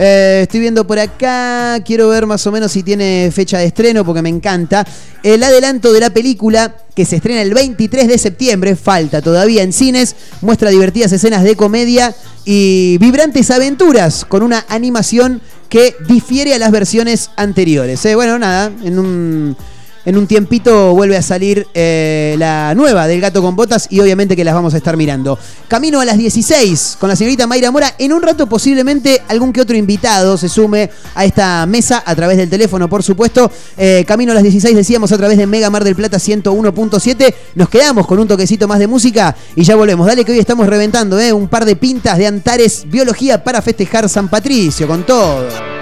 Eh, estoy viendo por acá, quiero ver más o menos si tiene fecha de estreno porque me encanta. El adelanto de la película que se estrena el 23 de septiembre, falta todavía en cines, muestra divertidas escenas de comedia y vibrantes aventuras con una animación que difiere a las versiones anteriores. Eh, bueno, nada, en un... En un tiempito vuelve a salir eh, la nueva del gato con botas y obviamente que las vamos a estar mirando. Camino a las 16 con la señorita Mayra Mora. En un rato posiblemente algún que otro invitado se sume a esta mesa a través del teléfono, por supuesto. Eh, camino a las 16 decíamos a través de Mega Mar del Plata 101.7. Nos quedamos con un toquecito más de música y ya volvemos. Dale que hoy estamos reventando eh, un par de pintas de Antares Biología para festejar San Patricio con todo.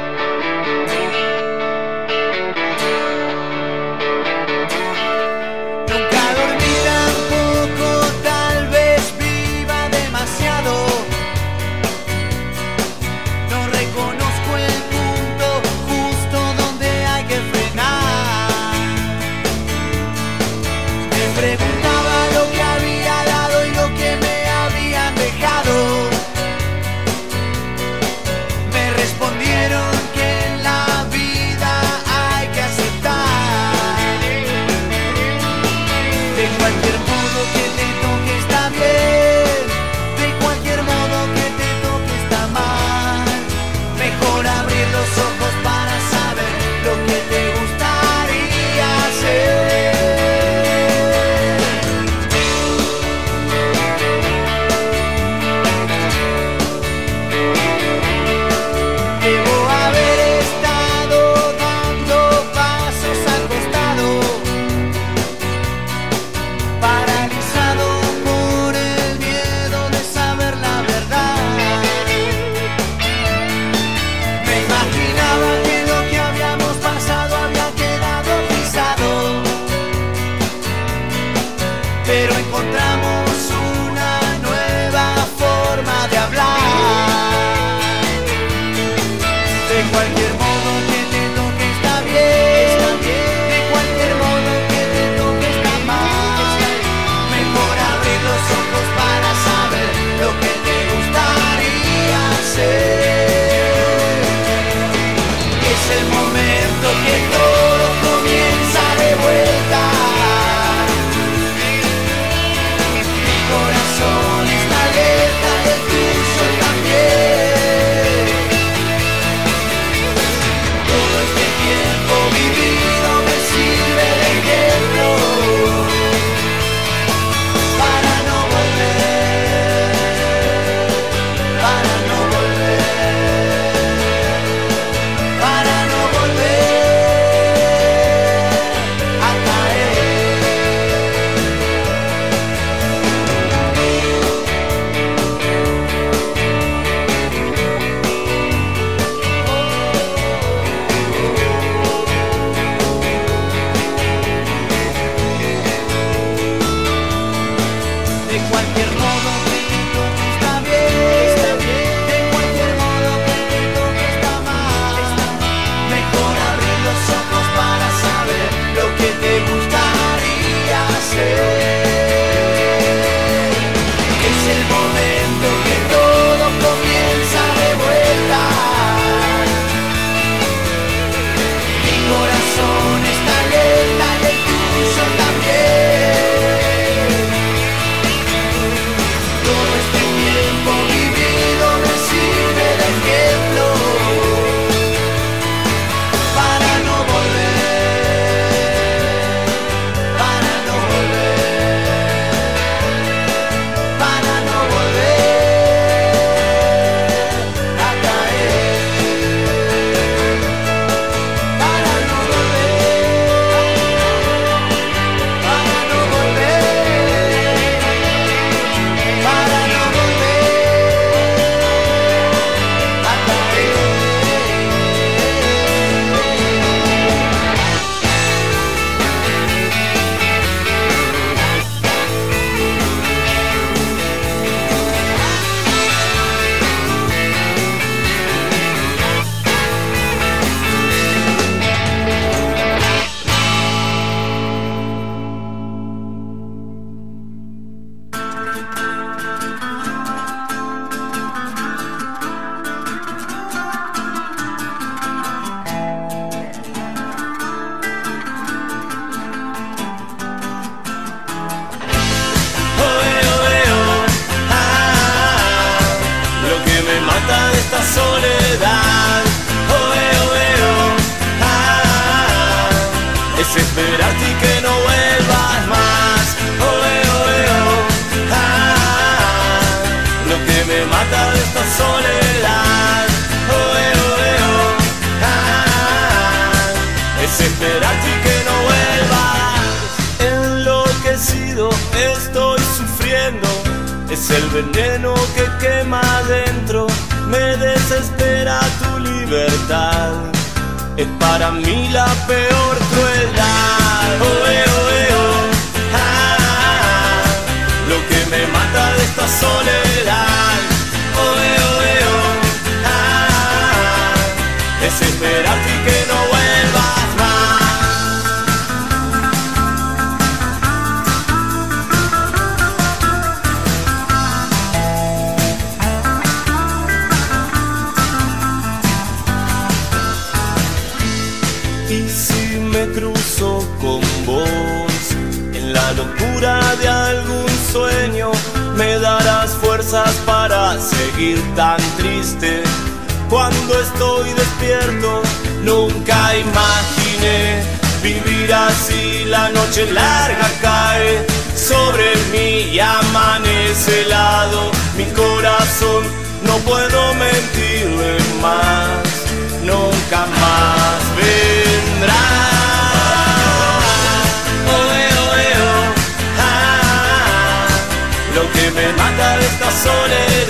Soledad.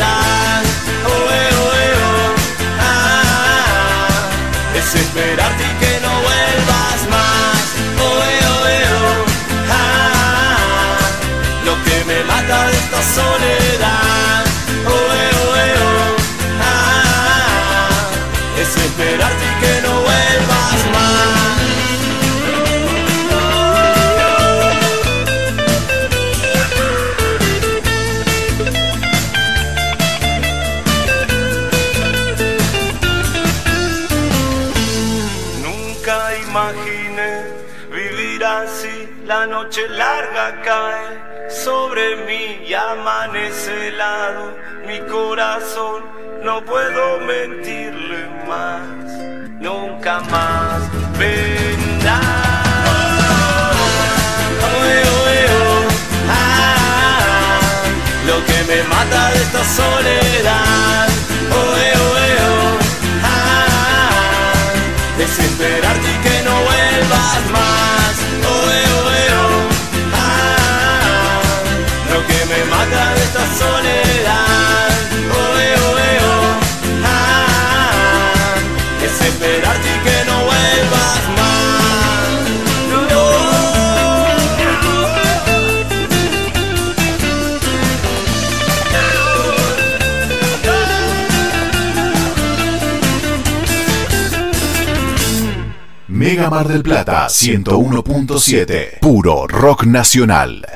Cae sobre mí y amanece helado mi corazón, no puedo mentirle más, nunca más vendrá. Oh. Ah, lo que me mata de esta soledad. Oh, eh, oh, eh, oh. Desesperarte y que no vuelvas más. De esta soledad. Oh, eh, oh, eh, oh. Ah, desesperarte y que no vuelvas más. No. Mega Mar del Plata 101.7. Puro rock nacional.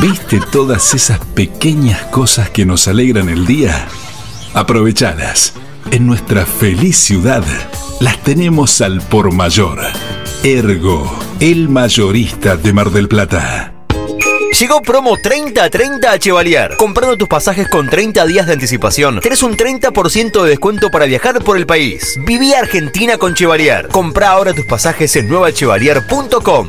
¿Viste todas esas pequeñas cosas que nos alegran el día? Aprovechadas. En nuestra feliz ciudad las tenemos al por mayor. Ergo, el mayorista de Mar del Plata. Llegó promo 30-30 a Chevalier. Comprando tus pasajes con 30 días de anticipación, tenés un 30% de descuento para viajar por el país. Viví Argentina con Chevalier. Compra ahora tus pasajes en nuevachevalier.com.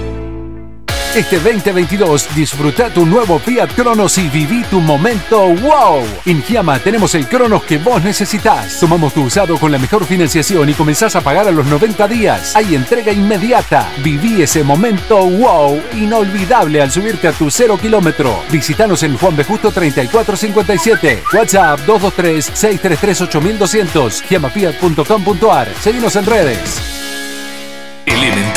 Este 2022 disfruta tu nuevo Fiat Cronos y viví tu momento wow. En Giamma tenemos el Cronos que vos necesitas. Tomamos tu usado con la mejor financiación y comenzás a pagar a los 90 días. Hay entrega inmediata. Viví ese momento wow inolvidable al subirte a tu cero kilómetro. Visítanos en Juan B. Justo 3457. WhatsApp 223-633-8200. Giamafiat.com.ar. Seguimos en redes.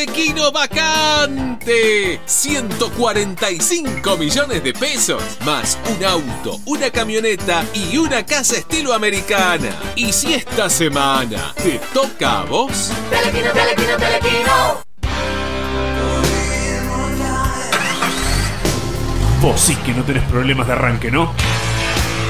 Telequino vacante. 145 millones de pesos. Más un auto, una camioneta y una casa estilo americana. Y si esta semana te toca a vos. Telequino, telequino, telequino. Vos sí que no tenés problemas de arranque, ¿no?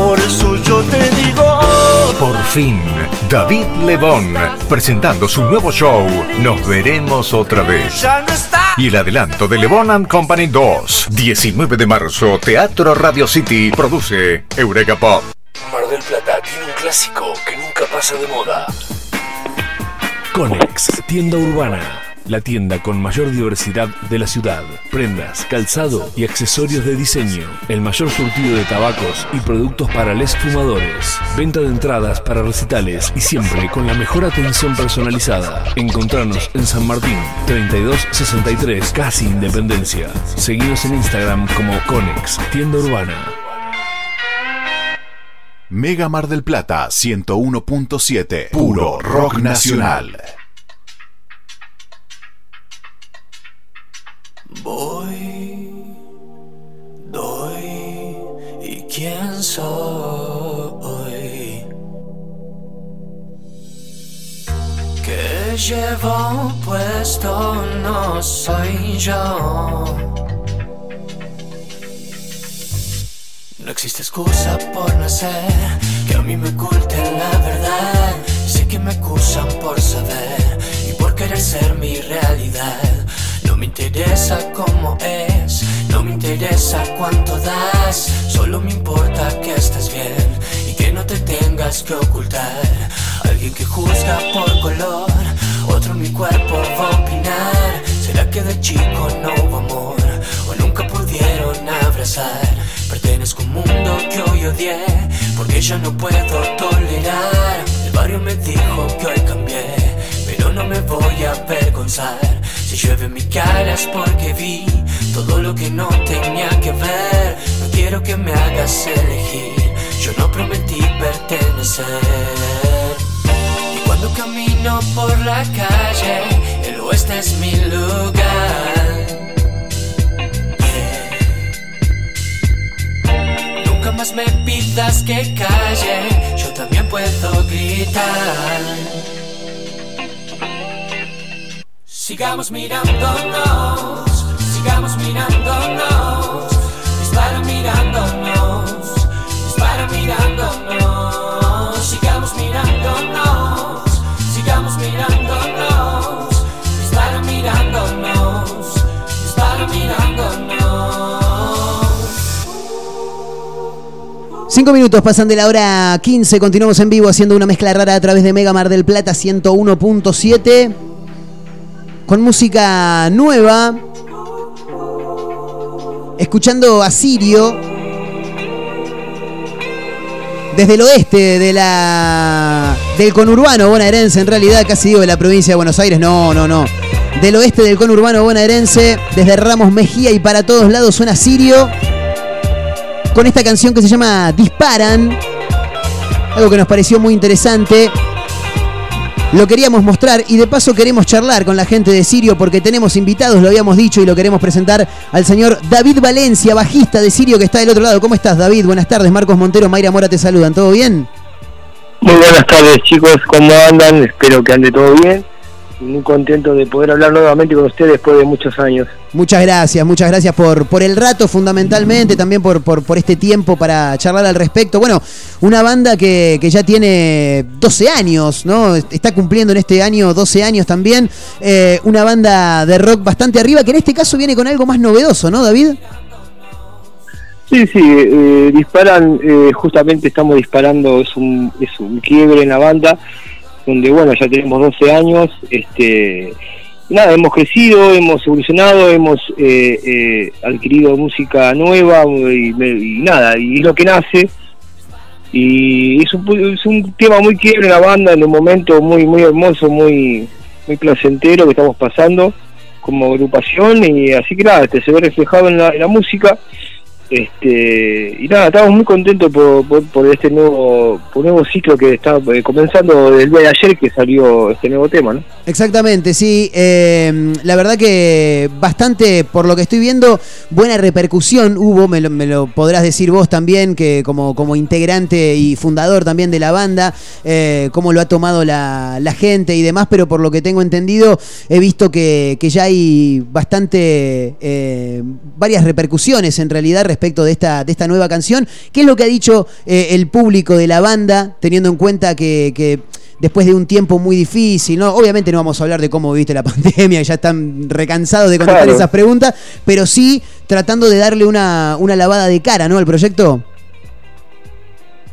Por eso yo te digo. Por fin, David Lebón, presentando su nuevo show, Nos veremos otra vez. Ya no está. Y el adelanto de Lebon and Company 2, 19 de marzo, Teatro Radio City, produce Eureka Pop. Mar del Plata tiene un clásico que nunca pasa de moda. Conex, tienda urbana. La tienda con mayor diversidad de la ciudad. Prendas, calzado y accesorios de diseño. El mayor surtido de tabacos y productos para les fumadores. Venta de entradas para recitales y siempre con la mejor atención personalizada. Encontrarnos en San Martín, 3263, casi Independencia. Seguinos en Instagram como Conex, tienda urbana. Mega Mar del Plata 101.7. Puro rock nacional. Voy, doy y quién soy. Que llevo puesto no soy yo. No existe excusa por nacer que a mí me oculten la verdad. Sé que me acusan por saber y por querer ser mi realidad. Interesa cómo es, no me interesa cuánto das. Solo me importa que estés bien y que no te tengas que ocultar. Alguien que juzga por color, otro mi cuerpo va a opinar. ¿Será que de chico no hubo amor o nunca pudieron abrazar? Pertenezco a un mundo que hoy odié, porque ya no puedo tolerar. El barrio me dijo que hoy cambié, pero no me voy a avergonzar. Llueve mi cara es porque vi todo lo que no tenía que ver. No quiero que me hagas elegir, yo no prometí pertenecer. Y cuando camino por la calle, el oeste es mi lugar. Nunca más me pidas que calle, yo también puedo gritar. Sigamos mirándonos, sigamos mirándonos, dispara mirándonos, dispara mirándonos, sigamos mirándonos, sigamos mirándonos, dispara mirándonos, dispara mirándonos. Cinco minutos pasan de la hora 15, continuamos en vivo haciendo una mezcla rara a través de Mega Mar del Plata 101.7 con música nueva, escuchando a Sirio desde el oeste de la del conurbano bonaerense, en realidad casi digo de la provincia de Buenos Aires, no, no, no. Del oeste del conurbano bonaerense, desde Ramos Mejía y para todos lados suena Sirio con esta canción que se llama Disparan. Algo que nos pareció muy interesante. Lo queríamos mostrar y de paso queremos charlar con la gente de Sirio porque tenemos invitados, lo habíamos dicho y lo queremos presentar al señor David Valencia, bajista de Sirio que está del otro lado. ¿Cómo estás David? Buenas tardes, Marcos Montero, Mayra Mora te saludan, ¿todo bien? Muy buenas tardes chicos, ¿cómo andan? Espero que ande todo bien muy contento de poder hablar nuevamente con usted después de muchos años. Muchas gracias, muchas gracias por, por el rato fundamentalmente, también por, por, este tiempo para charlar al respecto. Bueno, una banda que, ya tiene 12 años, ¿no? Está cumpliendo en este año 12 años también. Eh, una banda de rock bastante arriba, que en este caso viene con algo más novedoso, ¿no, David? Sí, sí, eh, disparan, eh, justamente estamos disparando, es un, es un quiebre en la banda donde bueno, ya tenemos 12 años, este, nada, hemos crecido, hemos evolucionado, hemos eh, eh, adquirido música nueva y, nada, y es lo que nace. Y es un, es un tema muy quiebre la banda, en un momento muy muy hermoso, muy muy placentero que estamos pasando como agrupación y así que nada, este, se ve reflejado en la música este, y nada, estamos muy contentos por, por, este nuevo por nuevo ciclo que está eh, comenzando el día de ayer que salió este nuevo tema, ¿no? Exactamente, sí. Eh, la verdad que bastante, por lo que estoy viendo, buena repercusión hubo, me lo, podrás decir vos también, que como, como integrante y fundador también de la banda, eh, cómo lo ha tomado la, la, gente y demás, pero por lo que tengo entendido, he visto que, que ya hay bastante, varias repercusiones en realidad respecto de esta, de esta nueva canción. ¿Qué es lo que ha dicho eh, el público de la banda, teniendo en cuenta que, después de un tiempo muy difícil, ¿no? Obviamente no vamos a hablar de cómo viviste la pandemia, ya están recansados de contestar esas preguntas, pero sí tratando de darle una, una lavada de cara, ¿no? Al proyecto.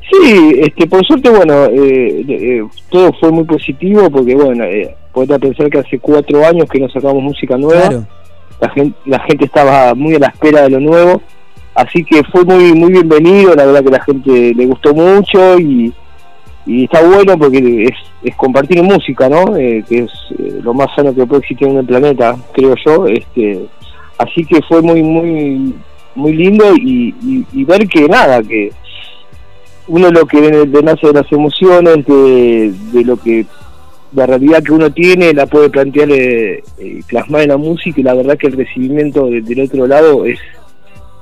Sí, este, por suerte, bueno, eh, eh, todo fue muy positivo porque, bueno, eh, pensar que hace cuatro años que no sacamos música nueva. La, gente, la gente estaba muy a la espera de lo nuevo Así que fue muy muy bienvenido, la verdad que la gente le gustó mucho y, está bueno porque es, es compartir música, ¿no? Eh, que es eh, lo más sano que puede existir en el planeta, creo yo. Este, así que fue muy muy muy lindo y, ver que nada, que uno lo que nace de las emociones, de, de lo que la realidad que uno tiene la puede plantear eh, eh, plasmar en la música y la verdad que el recibimiento del otro lado es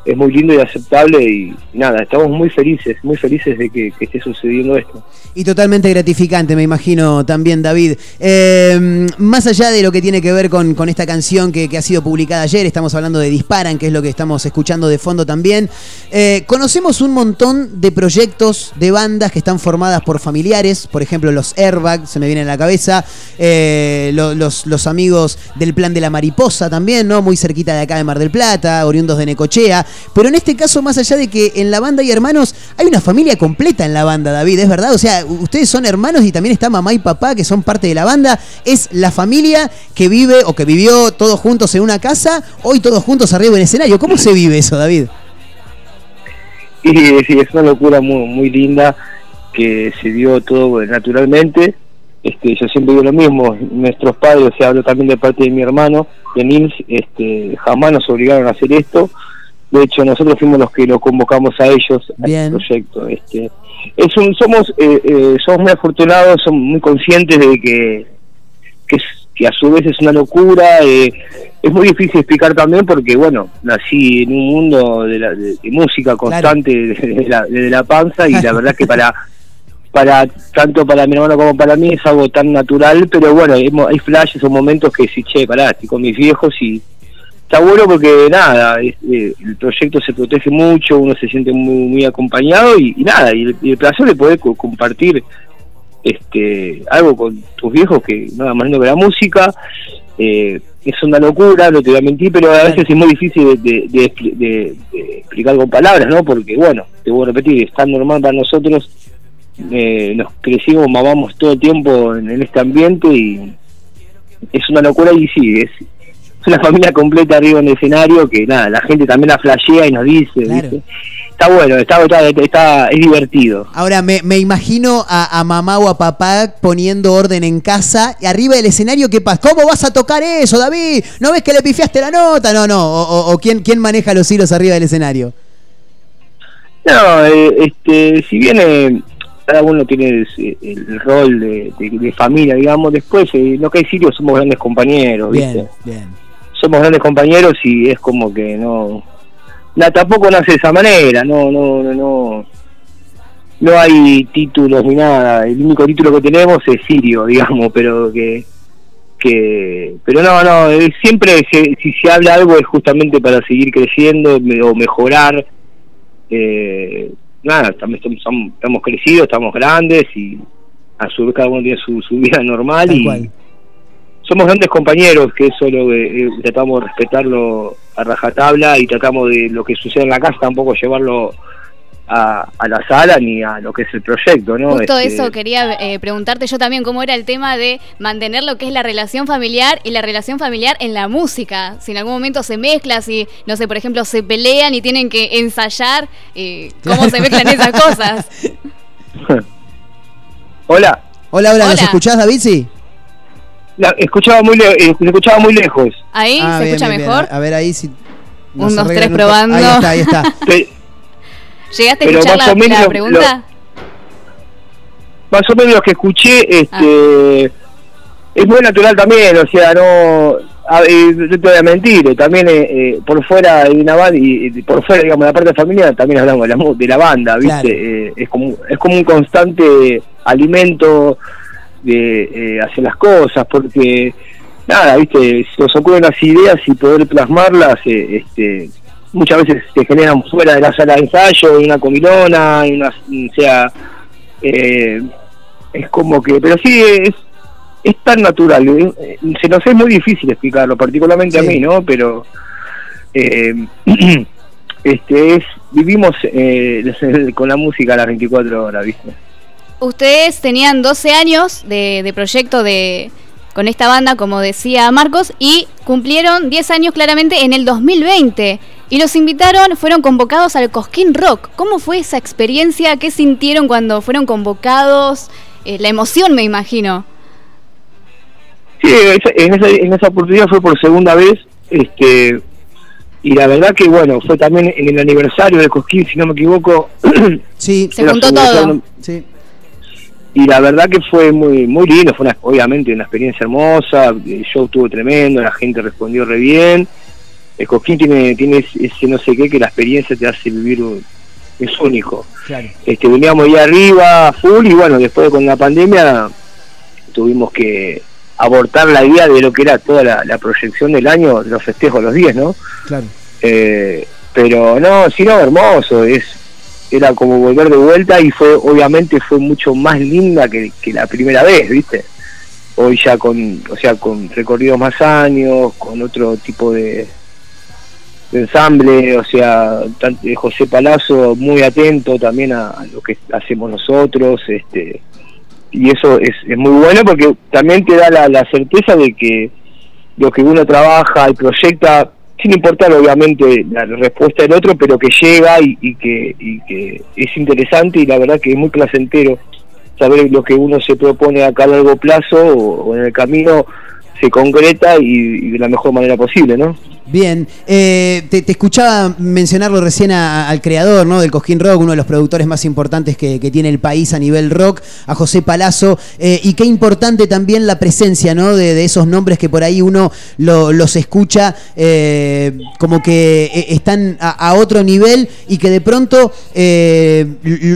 es muy lindo y aceptable y, nada, estamos muy felices, muy felices de que, esté sucediendo esto. Y totalmente gratificante, me imagino también, David. Eh, más allá de lo que tiene que ver con, esta canción que, ha sido publicada ayer, estamos hablando de Disparan, que es lo que estamos escuchando de fondo también. Eh, conocemos un montón de proyectos, de bandas que están formadas por familiares, por ejemplo, los Airbag, se me viene a la cabeza, eh, los, los amigos del Plan de la Mariposa también, ¿no? Muy cerquita de acá de Mar del Plata, oriundos de Necochea. Pero en este caso, más allá de que en la banda hay hermanos, hay una familia completa en la banda, David, ¿es verdad? O sea, ustedes son hermanos y también está mamá y papá que son parte de la banda. Es la familia que vive o que vivió todos juntos en una casa, hoy todos juntos arriba en escenario. ¿Cómo se vive eso, David? Sí, es una locura muy, muy linda que se dio todo naturalmente. Este, yo siempre digo lo mismo, nuestros padres, o sea, hablo también de parte de mi hermano, de Nils, este, jamás nos obligaron a hacer esto, de hecho, nosotros fuimos los que lo convocamos a ellos al proyecto. Este, es un, somos, eh, eh, somos muy afortunados, somos muy conscientes de que, que, a su vez es una locura. Eh, es muy difícil explicar también porque, bueno, nací en un mundo de, la, de, música constante desde, la, la panza y la verdad que para para tanto para mi hermano como para mí es algo tan natural, pero bueno, hay flashes o momentos que sí, che, pará, estoy con mis viejos y está bueno porque nada, eh, el proyecto se protege mucho, uno se siente muy, muy acompañado y, nada, y el, placer de poder compartir este algo con tus viejos que nada más lindo que la música, eh, es una locura, no te voy a mentir, pero a veces es muy difícil de, de- de de- explicar con palabras, ¿no? Porque, bueno, te voy a repetir, es tan normal para nosotros, eh, nos crecimos, mamamos todo el tiempo en, este ambiente y es una locura y sí, es una familia completa arriba en el escenario que nada, la gente también la flashea y nos dice, ¿viste? Está bueno, está, está, está- es divertido. Ahora, me, me imagino a, a mamá o a papá poniendo orden en casa y arriba del escenario, ¿qué pasa? ¿Cómo vas a tocar eso, David? ¿No ves que le pifiaste la nota? No, no. O, o- o ¿quién, quién maneja los hilos arriba del escenario? No, eh, este, si bien eh, cada uno tiene el, el rol de, de- de familia, digamos, después eh, lo que hay sitio somos grandes compañeros, ¿viste? Bien, bien. Somos grandes compañeros y es como que no, tampoco nace de esa manera, no, no, no, no, no hay títulos ni nada, el único título que tenemos es Sirio, digamos, pero que que pero no no siempre se- si se habla algo es justamente para seguir creciendo me- o mejorar eh, nada estamos, estamos, estamos crecidos estamos grandes y a su vez cada uno tiene su, su vida normal Tal y cual. Somos grandes compañeros que eso lo que, eh, tratamos de respetarlo a rajatabla y tratamos de lo que sucede en la casa tampoco llevarlo a, a la sala ni a lo que es el proyecto no Justo Este, eso quería eh, preguntarte yo también, cómo era el tema de mantener lo que es la relación familiar y la relación familiar en la música. Si en algún momento se mezcla, si, no sé, por ejemplo, se pelean y tienen que ensayar, eh, ¿cómo se mezclan esas cosas? hola Hola, hola, ¿nos Hola. escuchás, David? Sí. La- escuchaba muy le- eh, se escuchaba muy lejos ¿Ahí Ah, se bien, escucha bien, bien. mejor? A ver ahí si. Un, dos, tres, un- probando. Ahí está, ahí está. Pe- ¿Llegaste a escuchar la, o menos la lo- pregunta? más o menos lo que escuché este es muy natural también o sea no a- eh, no te voy a mentir también eh, eh, por fuera hay una banda y, y por fuera digamos la parte familiar también hablamos de la, de la banda viste Claro. Eh, es como es como un constante alimento de eh, hacer las cosas porque nada viste si nos ocurren las ideas y poder plasmarlas eh, este muchas veces se generan fuera de la sala de ensayo en una comilona en una o sea eh, es como que pero sí es es tan natural eh, se nos es muy difícil explicarlo particularmente a mí no pero eh, este es vivimos eh, con la música a las 24 horas viste Ustedes tenían 12 años de, de proyecto de con esta banda, como decía Marcos, y cumplieron 10 años claramente en el 2020. Y los invitaron, fueron convocados al Cosquín Rock. ¿Cómo fue esa experiencia? ¿Qué sintieron cuando fueron convocados? Eh, la emoción, me imagino. Sí, en esa, en esa oportunidad fue por segunda vez, este y la verdad que bueno, fue también en el aniversario de Cosquín, si no me equivoco. Sí, Se juntó todo. Sí. Y la verdad que fue muy muy lindo, fue una, obviamente una experiencia hermosa, el show estuvo tremendo, la gente respondió re bien. El Cosquín tiene, tiene ese, no sé qué que la experiencia te hace vivir, un- es único. Claro. este, veníamos ahí arriba, full, y bueno, después con la pandemia tuvimos que abortar la idea de lo que era toda la, la proyección del año, los festejos los 10, ¿no? Claro. Eh, pero no, sí, no, hermoso, es era como volver de vuelta y fue, obviamente, fue mucho más linda que, que la primera vez, ¿viste? Hoy ya con, o sea, con recorridos más años, con otro tipo de, ensamble, o sea, José Palazzo muy atento también a, a lo que hacemos nosotros, este y eso es, es muy bueno porque también te da la, la certeza de que lo que uno trabaja y proyecta, sin importar obviamente la respuesta del otro, pero que llega y, que, y que es interesante y la verdad que es muy placentero saber lo que uno se propone acá a largo plazo o, o en el camino se concreta y, y de la mejor manera posible, ¿no? Bien, eh, te, escuchaba mencionarlo recién a- al creador ¿no? del Cosquín Rock, uno de los productores más importantes que, tiene el país a nivel rock, a José Palazzo, eh, y qué importante también la presencia ¿no? de, esos nombres que por ahí uno lo- los escucha eh, como que eh, están a, otro nivel y que de pronto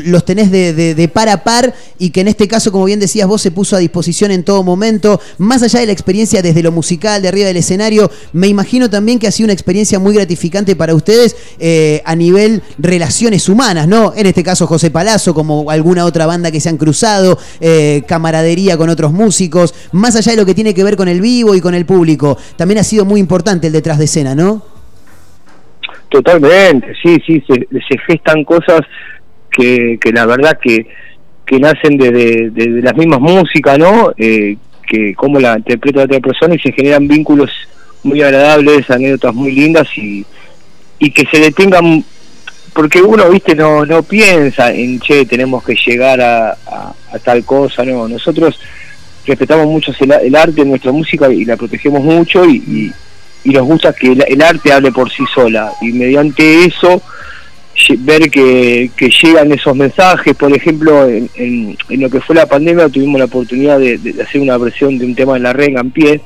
los tenés de- de par a par y que en este caso, como bien decías vos, se puso a disposición en todo momento, más allá de la experiencia desde lo musical, de arriba del escenario, me imagino también que ha sido una experiencia muy gratificante para ustedes eh, a nivel relaciones humanas, ¿no? En este caso José Palazzo, como alguna otra banda que se han cruzado, eh, camaradería con otros músicos, más allá de lo que tiene que ver con el vivo y con el público, también ha sido muy importante el detrás de escena, ¿no? Totalmente, sí, sí, se, se gestan cosas que, que la verdad que, que nacen de, de, de- las mismas músicas, ¿no? Eh, que como la interpreta otra persona y se generan vínculos muy agradables, anécdotas muy lindas y, y que se detengan, porque uno, viste, no, no piensa en, che, tenemos que llegar a, a- tal cosa, no, nosotros respetamos mucho el, el arte nuestra música y la protegemos mucho y, y- nos gusta que el, arte hable por sí sola y mediante eso ver que, que llegan esos mensajes, por ejemplo, en, en- en lo que fue la pandemia tuvimos la oportunidad de, de hacer una versión de un tema en la renga en pie,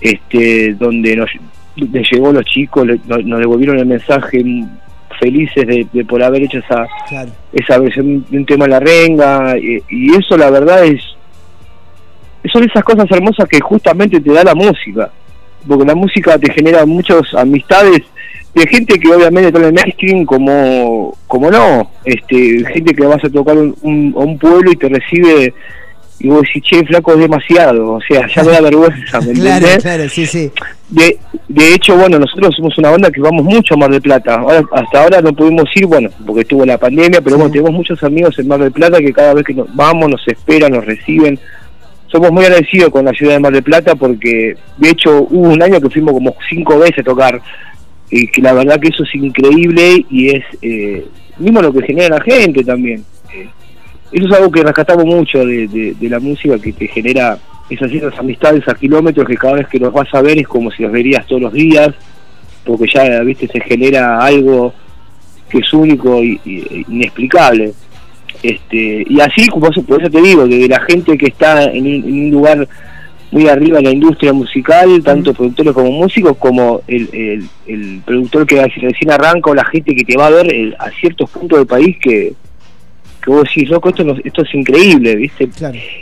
este, donde nos, les llegó los chicos, le- nos, nos devolvieron el mensaje mm, felices de, de por haber hecho esa, esa versión de un tema en la renga, y, y eso la verdad es, son esas cosas hermosas que justamente te da la música, porque la música te genera muchas amistades de gente que obviamente está en el mainstream como, como no, este, gente que vas a tocar un, un- a un pueblo y te recibe y vos decís, che, flaco, es demasiado, o sea, ya me da vergüenza, ¿me Claro, entendés? claro, sí, sí. De, de hecho, bueno, nosotros somos una banda que vamos mucho a Mar del Plata. Ahora, hasta ahora no pudimos ir, bueno, porque estuvo la pandemia, pero bueno, tenemos muchos amigos en Mar del Plata que cada vez que nos vamos nos esperan, nos reciben. Somos muy agradecidos con la ciudad de Mar del Plata porque, de hecho, hubo un año que fuimos como cinco veces a tocar. Y que la verdad que eso es increíble y es eh, mismo lo que genera la gente también. Eh, eso es algo que rescatamos mucho de, de- de la música que te genera esas ciertas amistades a kilómetros que cada vez que los vas a ver es como si los verías todos los días porque ya viste se genera algo que es único y, y- e inexplicable. Este y así como eso- por eso te digo de la gente que está en un, en un lugar muy arriba en la industria musical tanto productores como músicos como el, el, el productor que recién arranca o la gente que te va a ver eh, a ciertos puntos del país que que vos decís, loco, esto, no- esto es increíble, ¿viste?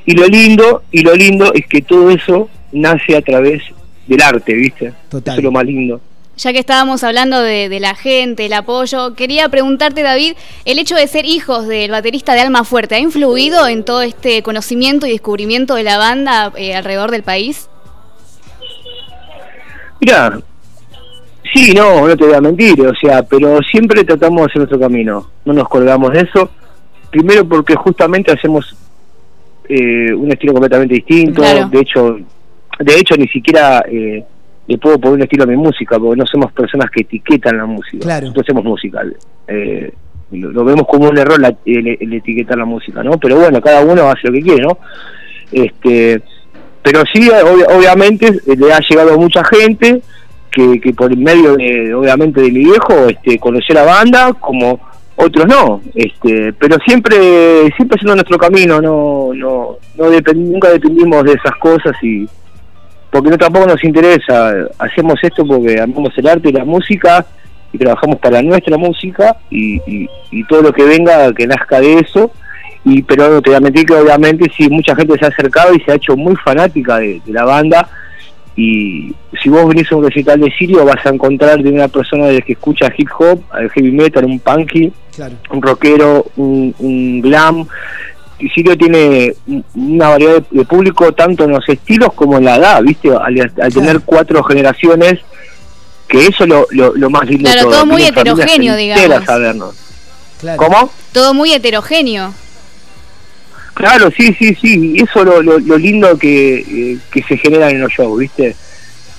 Y lo lindo, y lo lindo es que todo eso nace a través del arte, ¿viste? Eso es lo más lindo. Ya que estábamos hablando de, de la gente, el apoyo, quería preguntarte, David, ¿el hecho de ser hijos del baterista de Alma Fuerte ha influido en todo este conocimiento y descubrimiento de la banda eh, alrededor del país? Mira, sí, no, no te voy a mentir, o sea, pero siempre tratamos de hacer nuestro camino, no nos colgamos de eso. Primero porque justamente hacemos eh, un estilo completamente distinto, Claro. de hecho, de hecho ni siquiera eh, le puedo poner un estilo a mi música, porque no somos personas que etiquetan la música, Claro. nosotros hacemos música. Eh, lo, lo vemos como un error la- el, el etiquetar la música, ¿no? Pero bueno, cada uno hace lo que quiere, ¿no? Este, pero sí, ob- obviamente le ha llegado mucha gente que, que por medio de, obviamente de mi viejo este, conoció la banda como otros no este pero siempre siempre haciendo nuestro camino no no no depend- nunca dependimos de esas cosas y porque no tampoco nos interesa hacemos esto porque amamos el arte y la música y trabajamos para nuestra música y, y, todo lo que venga que nazca de eso. Y pero te voy a mentir que obviamente sí mucha gente se ha acercado y se ha hecho muy fanática de la banda y si vos venís a un recital de Sirio vas a encontrar de una persona de que escucha hip hop, al heavy metal, un punky, Claro. un rockero, un, un glam. Y Sirio tiene un- una variedad de, de público tanto en los estilos como en la edad, ¿viste? Al, al tener cuatro generaciones, que eso es lo, lo, lo más lindo Claro, todo muy Vienen familias heterogéneo, digamos. a vernos. ¿Cómo? Todo muy heterogéneo. Claro, sí, sí, sí. Eso es lo, lo, lo lindo que, eh, que se genera en los shows, ¿viste?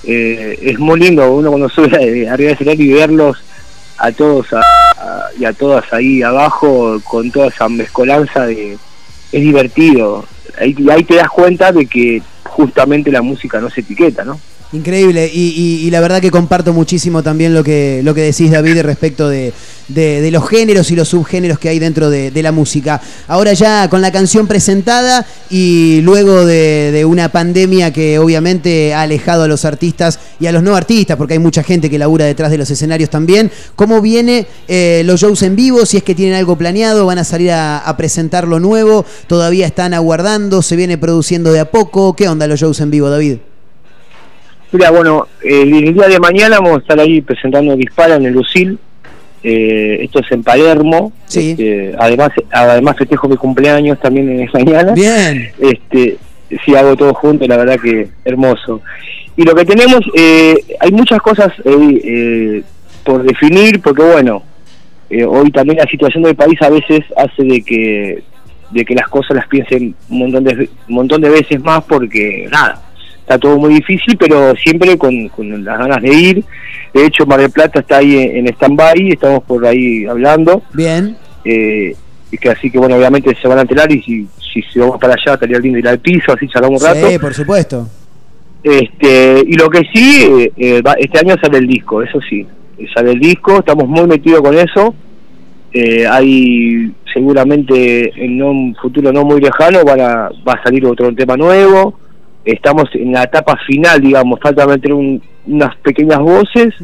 Eh, es muy lindo uno cuando sube arriba del escenario y verlos a todos a- y a todas ahí abajo con toda esa mezcolanza de... Es divertido. Ahí, ahí te das cuenta de que justamente la música no se etiqueta, ¿no? Increíble, y, la verdad que comparto muchísimo también lo que, lo que decís, David, respecto de, de- los géneros y los subgéneros que hay dentro de, de la música. Ahora ya con la canción presentada y luego de, una pandemia que obviamente ha alejado a los artistas y a los no artistas, porque hay mucha gente que labura detrás de los escenarios también, ¿cómo viene eh, los shows en vivo? Si es que tienen algo planeado, van a salir a presentar lo nuevo, todavía están aguardando, se viene produciendo de a poco, ¿qué onda los shows en vivo, David? Mira, bueno, eh, el día de mañana vamos a estar ahí presentando Dispara en el Lucil. Eh, esto es en Palermo. Sí. Este, además, además festejo mi cumpleaños también en mañana. Bien. Este, sí, hago todo junto, la verdad que hermoso. Y lo que tenemos, eh, hay muchas cosas eh, eh, por definir, porque bueno, eh, hoy también la situación del país a veces hace de que de que las cosas las piensen un montón de un montón de veces más porque nada está todo muy difícil pero siempre con, con las ganas de ir. De hecho Mar del Plata está ahí en, en stand-by estamos por ahí hablando. Bien. eh, y que así que bueno obviamente se van a enterar y si, si, si vamos para allá estaría lindo ir al piso así charlamos un rato. Sí, por supuesto. este y lo que sí eh, eh, va- este año sale el disco eso sí sale el disco estamos muy metidos con eso. Eh, hay seguramente en un futuro no muy lejano van a, va a salir otro tema nuevo estamos en la etapa final digamos falta meter un- unas pequeñas voces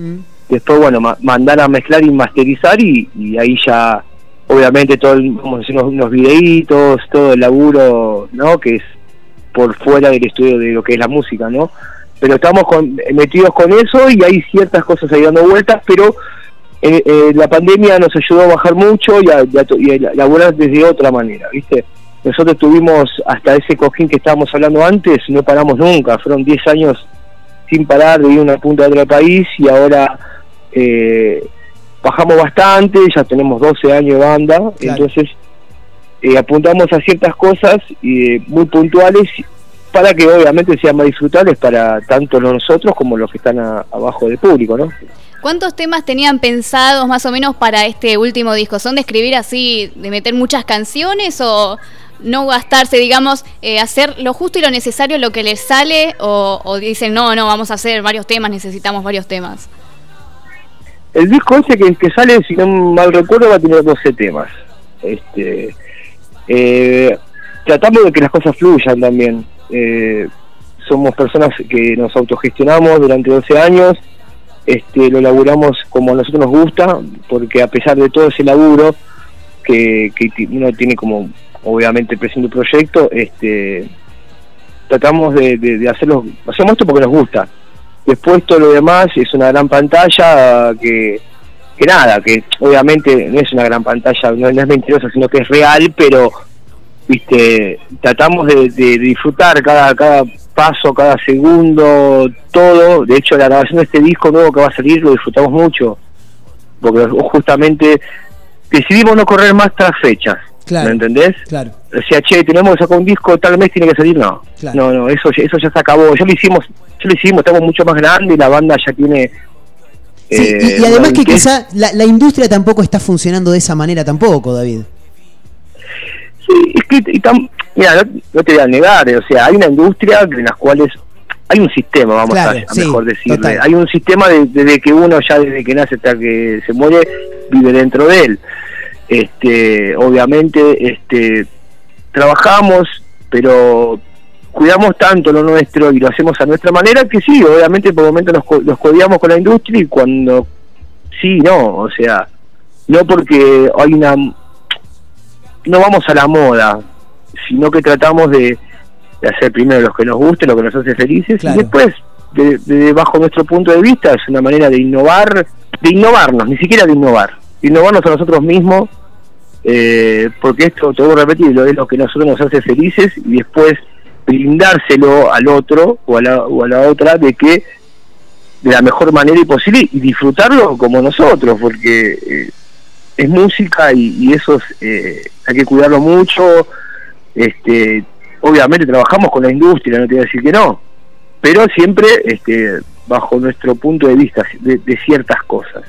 después bueno ma- mandar a mezclar y masterizar y, y ahí ya obviamente todo el- vamos a hacer unos, unos videitos todo el laburo no que es por fuera del estudio de lo que es la música no pero estamos con- metidos con eso y hay ciertas cosas ahí dando vueltas pero eh, eh, la pandemia nos ayudó a bajar mucho y a, y a to- y a laburar desde otra manera, ¿viste? Nosotros tuvimos hasta ese cojín que estábamos hablando antes, no paramos nunca, fueron 10 años sin parar de ir una punta a otro país y ahora eh, bajamos bastante, ya tenemos 12 años de banda, entonces eh, apuntamos a ciertas cosas eh, muy puntuales para que obviamente sean más disfrutables para tanto nosotros como los que están a- abajo del público, ¿no? ¿Cuántos temas tenían pensados más o menos para este último disco? ¿Son de escribir así, de meter muchas canciones o no gastarse, digamos, eh, hacer lo justo y lo necesario, lo que les sale? O, o dicen, no, no, vamos a hacer varios temas, necesitamos varios temas? El disco ese que, que sale, si no mal recuerdo, va a tener 12 temas. Este, eh, tratamos de que las cosas fluyan también. Eh, somos personas que nos autogestionamos durante 12 años, este, lo laburamos como a nosotros nos gusta, porque a pesar de todo ese laburo que, que uno tiene como, obviamente, presente un proyecto, este, tratamos de, de, de hacerlo, hacemos esto porque nos gusta. Después todo lo demás es una gran pantalla que, que nada, que obviamente no es una gran pantalla, no, no es mentirosa, sino que es real, pero viste tratamos de, de disfrutar cada, cada paso, cada segundo, todo. De hecho, la grabación de este disco nuevo que va a salir lo disfrutamos mucho, porque justamente decidimos no correr más tras fechas. Claro. ¿Me entendés? Claro. O sea, che, tenemos que sacar un disco, tal mes tiene que salir, no. Claro. No, no, eso, ya- eso ya se acabó. Ya lo hicimos, ya lo hicimos, estamos mucho más grandes, la banda ya tiene... Sí, eh, y, y además que quizá la, la industria tampoco está funcionando de esa manera tampoco, David. Sí, es que y tam- mira, no, no te voy a negar, eh, o sea, hay una industria en las cuales hay un sistema, vamos Claro, a, a sí, mejor decirle. total. Hay un sistema de- desde que uno ya desde que nace hasta que se muere vive dentro de él. Este, obviamente, este, trabajamos, pero cuidamos tanto lo nuestro y lo hacemos a nuestra manera que sí, obviamente por momentos nos, nos codeamos con la industria y cuando sí, no, o sea, no porque hay una no vamos a la moda, sino que tratamos de, de hacer primero lo que nos guste, lo que nos hace felices, Claro. y después, de, de- bajo nuestro punto de vista, es una manera de innovar, de innovarnos, ni siquiera de innovar, innovarnos a nosotros mismos, eh, porque esto, te voy a repetir, lo es lo que nosotros nos hace felices, y después brindárselo al otro o a la, o a la otra de que de la mejor manera posible y disfrutarlo como nosotros, porque eh, es música y, eso es, eh, hay que cuidarlo mucho. Este, obviamente trabajamos con la industria, no te voy a decir que no, pero siempre este, bajo nuestro punto de vista de ciertas cosas.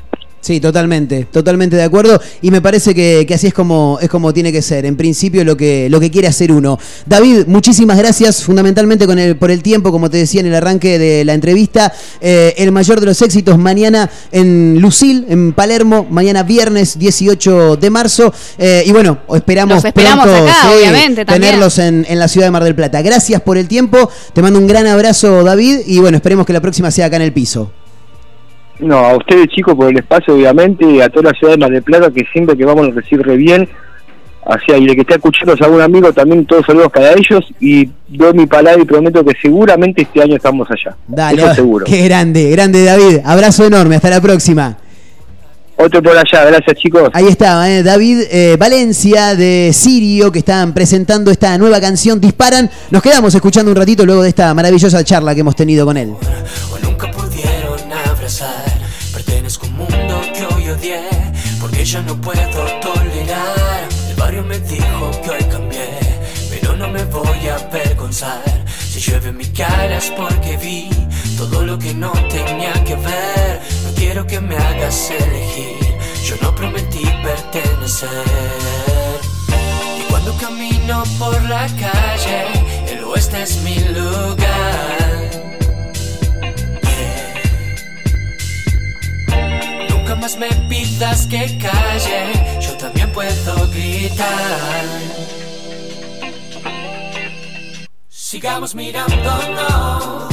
Sí, totalmente, totalmente de acuerdo. Y me parece que, que así es como, es como tiene que ser. En principio lo que, lo que quiere hacer uno. David, muchísimas gracias fundamentalmente con el, por el tiempo, como te decía en el arranque de la entrevista. Eh, el mayor de los éxitos mañana en Lucil, en Palermo, mañana viernes 18 de marzo. Eh, y bueno, esperamos, Los esperamos pronto acá, sí, obviamente, también. tenerlos en, en la ciudad de Mar del Plata. Gracias por el tiempo. Te mando un gran abrazo, David. Y bueno, esperemos que la próxima sea acá en el piso. No, a ustedes chicos por el espacio obviamente, y a toda la ciudad de Mar del Plata que siempre que vamos nos recibe re bien. Así y de que esté escuchando a algún amigo, también todos saludos para ellos y doy mi palabra y prometo que seguramente este año estamos allá. Dale, Eso seguro. qué grande, grande David. Abrazo enorme, hasta la próxima. Otro por allá, gracias chicos. Ahí estaba, ¿eh? David eh, Valencia de Sirio, que están presentando esta nueva canción Disparan. Nos quedamos escuchando un ratito luego de esta maravillosa charla que hemos tenido con él. Abrazar. Pertenezco a un mundo que hoy odié, porque ya no puedo tolerar. El barrio me dijo que hoy cambié, pero no me voy a avergonzar. Si llueve mi cara es porque vi todo lo que no tenía que ver. No quiero que me hagas elegir, yo no prometí pertenecer. Y cuando camino por la calle, el oeste es mi lugar. Más me pidas que calle, yo también puedo gritar. Sigamos mirándonos,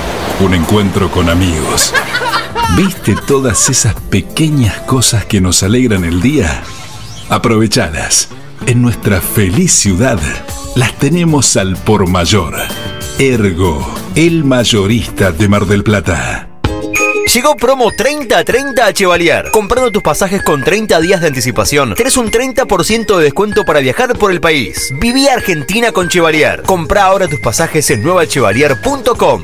un encuentro con amigos. ¿Viste todas esas pequeñas cosas que nos alegran el día? Aprovechadas. En nuestra feliz ciudad las tenemos al por mayor. Ergo, el mayorista de Mar del Plata. Llegó promo 30-30 a Chevalier. Comprando tus pasajes con 30 días de anticipación, tenés un 30% de descuento para viajar por el país. Viví Argentina con Chevalier. Compra ahora tus pasajes en nuevachevalier.com.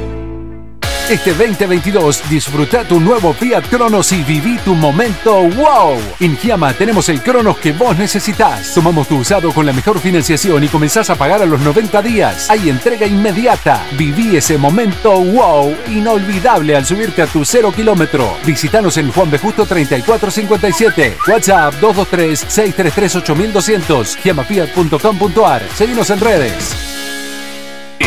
Este 2022 disfruta tu nuevo Fiat Cronos y viví tu momento wow. En Giamma tenemos el Cronos que vos necesitas. Tomamos tu usado con la mejor financiación y comenzás a pagar a los 90 días. Hay entrega inmediata. Viví ese momento wow inolvidable al subirte a tu cero kilómetro. Visítanos en Juan B. Justo 3457. WhatsApp 223-633-8200. giamafiat.com.ar. Seguimos en redes.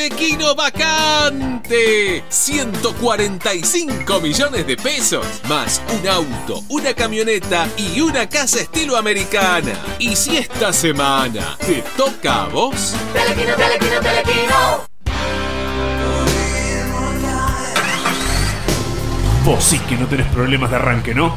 Telequino vacante. 145 millones de pesos. Más un auto, una camioneta y una casa estilo americana. Y si esta semana te toca a vos. Telequino, telequino, telequino. Vos sí que no tenés problemas de arranque, ¿no?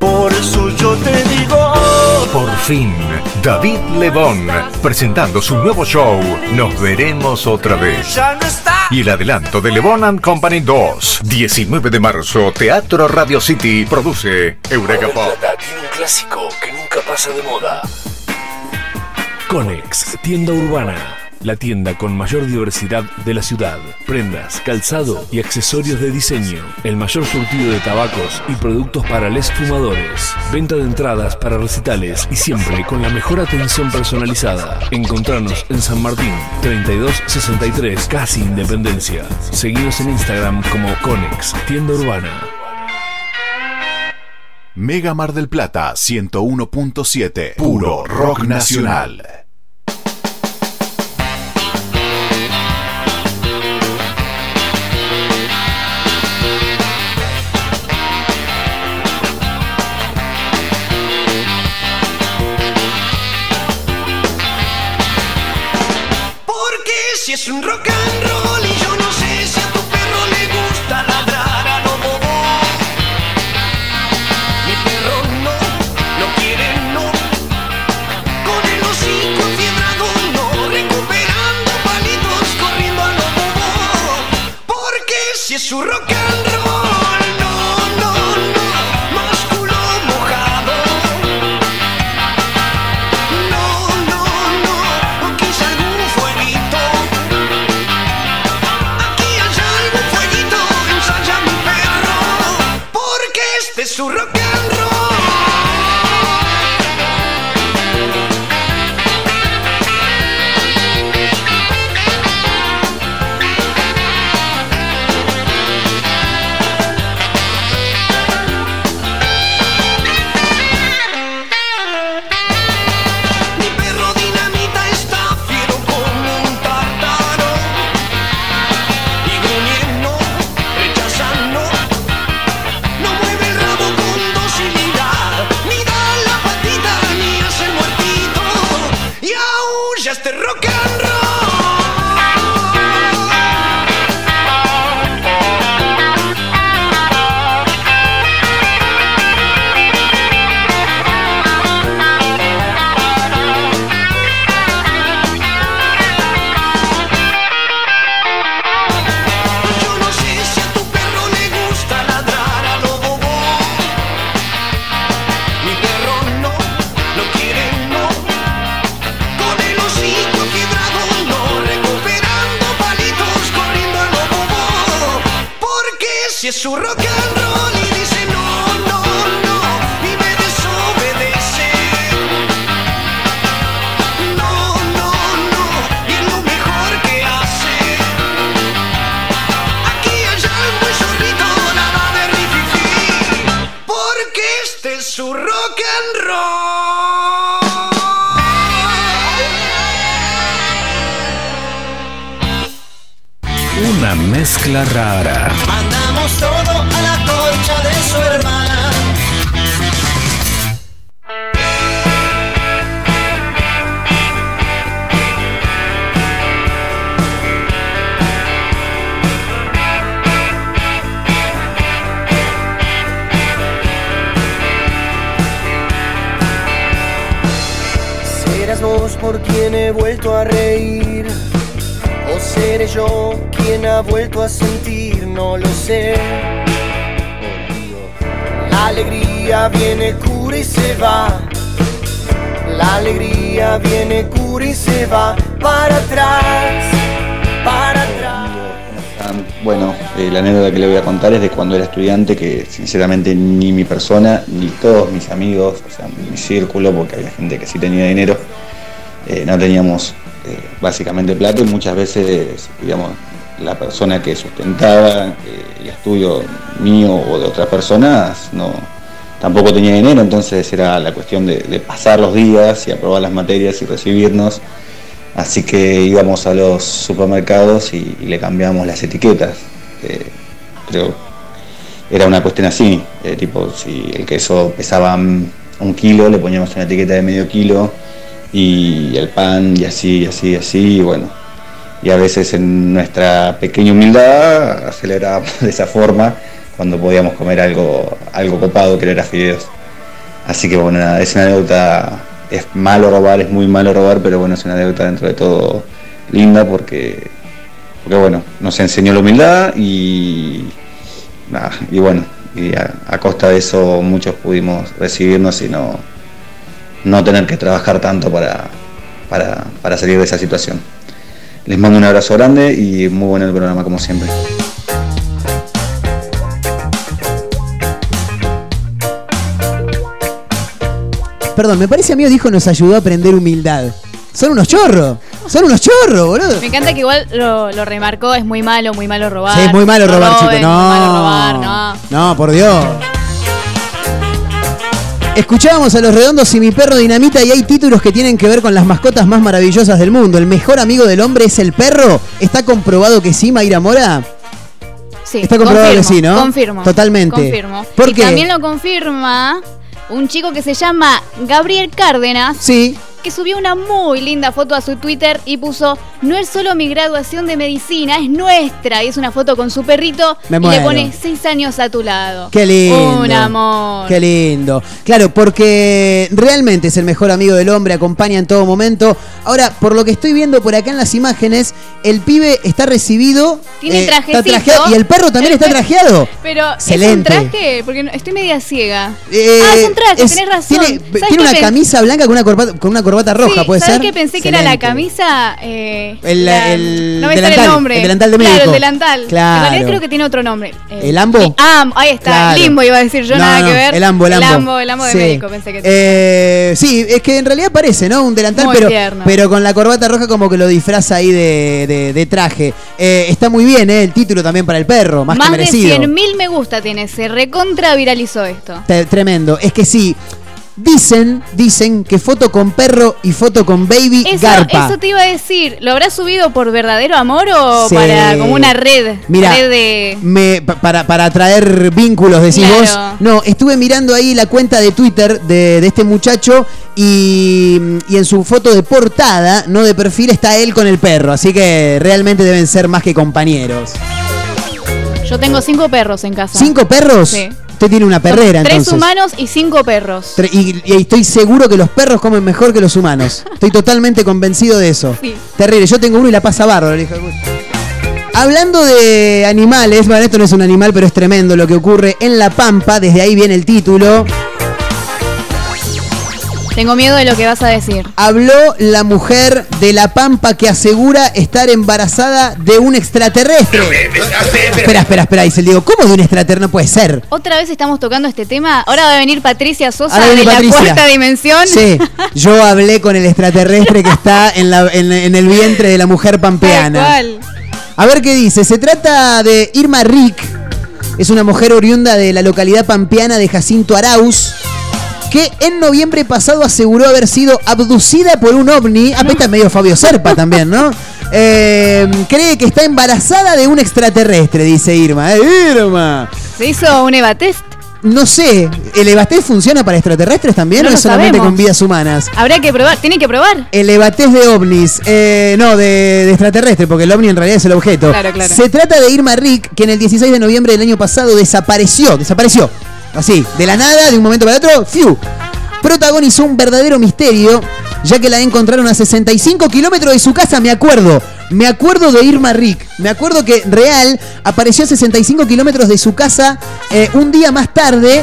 Por eso yo te digo. Por fin, David Lebón, presentando su nuevo show, Nos veremos otra vez. Y el adelanto de Lebón and Company 2, 19 de marzo, Teatro Radio City, produce Eureka Pop. tiene un clásico que nunca pasa de moda. Conex, tienda urbana. La tienda con mayor diversidad de la ciudad. Prendas, calzado y accesorios de diseño. El mayor surtido de tabacos y productos para les fumadores. Venta de entradas para recitales y siempre con la mejor atención personalizada. Encontrarnos en San Martín, 3263, casi Independencia. Seguinos en Instagram como Conex, tienda urbana. Mega Mar del Plata 101.7. Puro rock nacional. Cuando era estudiante, que sinceramente ni mi persona, ni todos mis amigos, o sea, mi círculo, porque había gente que sí tenía dinero, eh, no teníamos eh, básicamente plata y muchas veces, digamos, la persona que sustentaba eh, el estudio mío o de otras personas no tampoco tenía dinero, entonces era la cuestión de, pasar los días y aprobar las materias y recibirnos. Así que íbamos a los supermercados y, le cambiábamos las etiquetas. Eh, pero era una cuestión así, eh, tipo si el queso pesaba mm, un kilo, le poníamos una etiqueta de medio kilo y el pan y así, y así, y así, y bueno. Y a veces en nuestra pequeña humildad acelerábamos de esa forma cuando podíamos comer algo, algo copado que era fideos. Así que bueno, nada, es una anécdota, es malo robar, es muy malo robar, pero bueno, es una anécdota dentro de todo linda porque, porque bueno, nos enseñó la humildad y, y bueno, y a, a costa de eso muchos pudimos recibirnos y no, no tener que trabajar tanto para, para, para salir de esa situación. Les mando un abrazo grande y muy bueno el programa como siempre. Perdón, me parece amigo dijo nos ayudó a aprender humildad. Son unos chorros. Son unos chorros, boludo. Me encanta que igual lo, lo remarcó, es muy malo, muy malo robar. Sí, es muy malo robar, roben, chicos. No. Muy malo robar, no. No, por Dios. Escuchábamos a los redondos y mi perro dinamita y hay títulos que tienen que ver con las mascotas más maravillosas del mundo. El mejor amigo del hombre es el perro. ¿Está comprobado que sí, Mayra Mora? Sí, Está comprobado confirmo, que sí, ¿no? Confirmo. Totalmente. Confirmo. ¿Por y qué? también lo confirma un chico que se llama Gabriel Cárdenas. Sí. Que subió una muy linda foto a su Twitter y puso: No es solo mi graduación de medicina, es nuestra. Y es una foto con su perrito Me y muero. le pone seis años a tu lado. Qué lindo. Un amor. Qué lindo. Claro, porque realmente es el mejor amigo del hombre, acompaña en todo momento. Ahora, por lo que estoy viendo por acá en las imágenes, el pibe está recibido. Tiene eh, está trajecito. trajeado y el perro también está trajeado. Pero Excelente. es un traje, porque estoy media ciega. Eh, ah, es un traje, es- tenés razón. Tiene, ¿Sabes tiene qué una camisa blanca con una corbata, con una corbata roja, Sí, ¿puede ¿sabes ser? qué pensé que era la camisa? Eh, El- la- el no me sale delantal, el nombre. el delantal de Claro, médico. el delantal. Claro. En realidad creo que tiene otro nombre. Eh, ¿El ambo? Ah, ahí está. Claro. Limbo iba a decir yo, No, nada no, que ver. El ambo, el ambo. El ambo, el ambo de Sí. médico, pensé que Eh, sí, es que en realidad parece, ¿no? Un delantal, Muy pero, tierno. pero con la corbata roja como que lo disfraza ahí de, de- de traje. Eh, está muy bien, ¿eh? El título también para el perro, más, Más, que de merecido. 100.000 me gusta tiene. Se recontra viralizó esto. Tremendo. Es que sí. Dicen, dicen que foto con perro y foto con baby Eso, garpa. eso te iba a decir. ¿Lo habrás subido por verdadero amor o Sí. para como una red? Mira, red de. me, pa- para, para atraer vínculos, decís Claro. vos. No, estuve mirando ahí la cuenta de Twitter de, de este muchacho y, y en su foto de portada, no de perfil, está él con el perro. Así que realmente deben ser más que compañeros. Yo tengo cinco perros en casa. ¿Cinco perros? Sí. Usted tiene una perrera, Tres entonces. humanos y cinco perros. Tre- Y, y estoy seguro que los perros comen mejor que los humanos. Estoy totalmente convencido de eso. Sí. Terrible. Yo tengo uno y la pasa bárbaro. de puta. Hablando de animales, bueno, esto no es un animal, pero es tremendo lo que ocurre en La Pampa. Desde ahí viene el título. Tengo miedo de lo que vas a decir. Habló la mujer de La Pampa que asegura estar embarazada de un extraterrestre. Espera, espera, espera, dice el Diego. ¿Cómo de un extraterrestre? No puede ser. Otra vez estamos tocando este tema. Ahora va a venir Patricia Sosa Ahora de la cuarta dimensión. Sí, yo hablé con el extraterrestre que está en, la- en- en el vientre de la mujer pampeana. A ver qué dice. Se trata de Irma Rick. Es una mujer oriunda de la localidad pampeana de Jacinto Arauz. Que en noviembre pasado aseguró haber sido abducida por un ovni. Ah, está medio Fabio Serpa también, ¿no? Eh, cree que está embarazada de un extraterrestre, dice Irma. ¡Eh, Irma! Se hizo un Eva test. No sé, ¿el Evatest funciona para extraterrestres también No o es solamente sabemos. con vidas humanas? Habrá que probar. Tiene que probar. El Evatest de ovnis, eh, no, de, de extraterrestre, porque el ovni en realidad es el objeto. Claro, claro. Se trata de Irma Rick, que en el 16 de noviembre del año pasado desapareció, desapareció. Así, de la nada, de un momento para otro, ¡fiu! Protagonizó un verdadero misterio, ya que la encontraron a 65 kilómetros de su casa, me acuerdo. Me acuerdo de Irma Rick. Me acuerdo que Real apareció a 65 kilómetros de su casa eh, un día más tarde.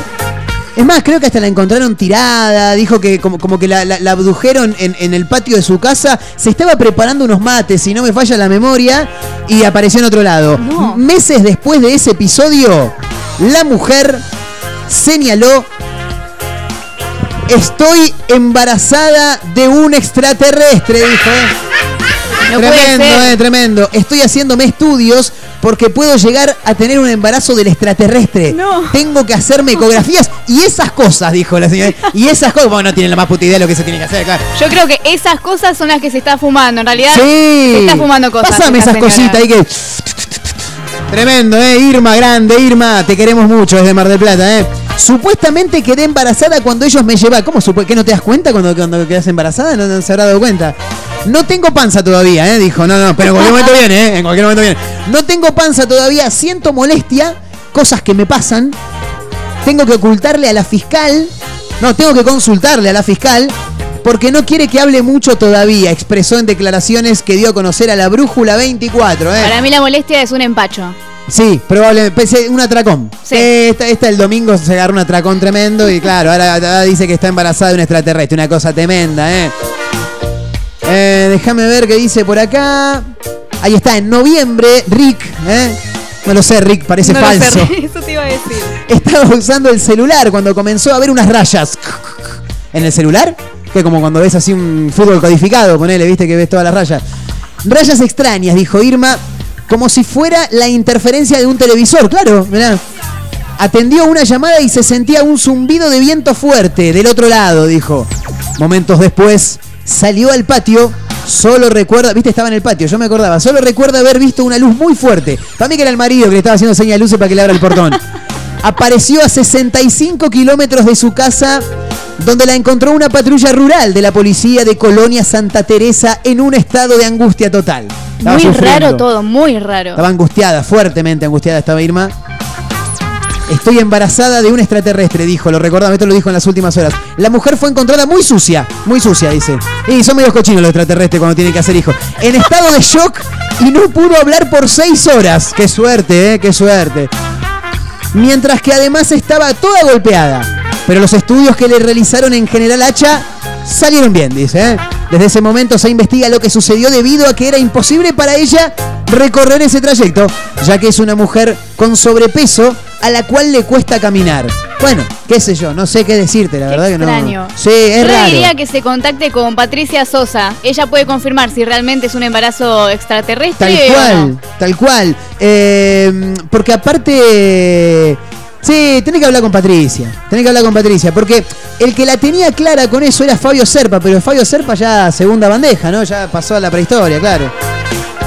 Es más, creo que hasta la encontraron tirada, dijo que como, como que la, la- la abdujeron en, en el patio de su casa, se estaba preparando unos mates, si no me falla la memoria, y apareció en otro lado. No. Meses después de ese episodio, la mujer señaló, estoy embarazada de un extraterrestre, dijo. tremendo, eh, tremendo. Estoy haciéndome estudios porque puedo llegar a tener un embarazo del extraterrestre. No. Tengo que hacerme ecografías y esas cosas, dijo la señora. Y esas cosas, bueno, no tienen la más puta idea de lo que se tiene que hacer acá. Yo creo que esas cosas son las que se está fumando. En realidad, Sí. se está fumando cosas. Pásame esas señora. cositas ahí que. Tremendo, ¿eh? Irma, grande, Irma. Te queremos mucho desde Mar del Plata, ¿eh? Supuestamente quedé embarazada cuando ellos me llevaban. ¿Cómo? ¿Qué no te das cuenta cuando, cuando quedas embarazada? No, no se habrá dado cuenta. No tengo panza todavía, ¿eh? Dijo, no, no, pero en cualquier momento viene, ¿eh? En cualquier momento viene. No tengo panza todavía, siento molestia, cosas que me pasan. Tengo que ocultarle a la fiscal. No, tengo que consultarle a la fiscal. Porque no quiere que hable mucho todavía, expresó en declaraciones que dio a conocer a la Brújula 24, ¿eh? Para mí la molestia es un empacho. Sí, probablemente. Pensé, Un atracón. Esta, esta el domingo se agarró un atracón tremendo y claro, ahora, ahora dice que está embarazada de un extraterrestre. Una cosa tremenda, ¿eh? Eh, Déjame ver qué dice por acá. Ahí está, en noviembre, Rick, ¿eh? No lo sé, Rick, parece No lo sé, falso. Eso te iba a decir. Estaba usando el celular cuando comenzó a ver unas rayas. ¿En el celular? Que como cuando ves así un fútbol codificado, ponele, viste que ves todas las rayas. Rayas extrañas, dijo Irma, como si fuera la interferencia de un televisor, claro, mirá. Atendió una llamada y se sentía un zumbido de viento fuerte del otro lado, dijo. Momentos después, salió al patio. Solo recuerda, viste, estaba en el patio, yo me acordaba. Solo recuerda haber visto una luz muy fuerte. Para mí que era el marido que le estaba haciendo señas de luces para que le abra el portón. Apareció a 65 kilómetros de su casa, donde la encontró una patrulla rural de la policía de Colonia Santa Teresa en un estado de angustia total. Estaba Muy sufriendo. raro todo, muy raro. Estaba angustiada, fuertemente angustiada estaba Irma. Estoy embarazada de un extraterrestre, dijo, lo recordaba, esto lo dijo en las últimas horas. La mujer fue encontrada muy sucia, muy sucia, dice. Y son medios cochinos los extraterrestres cuando tienen que hacer hijos. En estado de shock y no pudo hablar por seis horas. Qué suerte, eh, qué suerte. Mientras que además estaba toda golpeada. Pero los estudios que le realizaron en General Hacha salieron bien, dice. ¿eh? Desde ese momento se investiga lo que sucedió debido a que era imposible para ella recorrer ese trayecto, ya que es una mujer con sobrepeso a la cual le cuesta caminar. Bueno, qué sé yo, no sé qué decirte, la verdad que no. Sí, es Yo raro. diría que se contacte con Patricia Sosa. Ella puede confirmar si realmente es un embarazo extraterrestre Tal o cual, no. tal cual. Eh, porque aparte. Sí, tenés que hablar con Patricia. Tenés que hablar con Patricia. Porque el que la tenía clara con eso era Fabio Serpa. Pero Fabio Serpa ya segunda bandeja, ¿no? Ya pasó a la prehistoria, claro.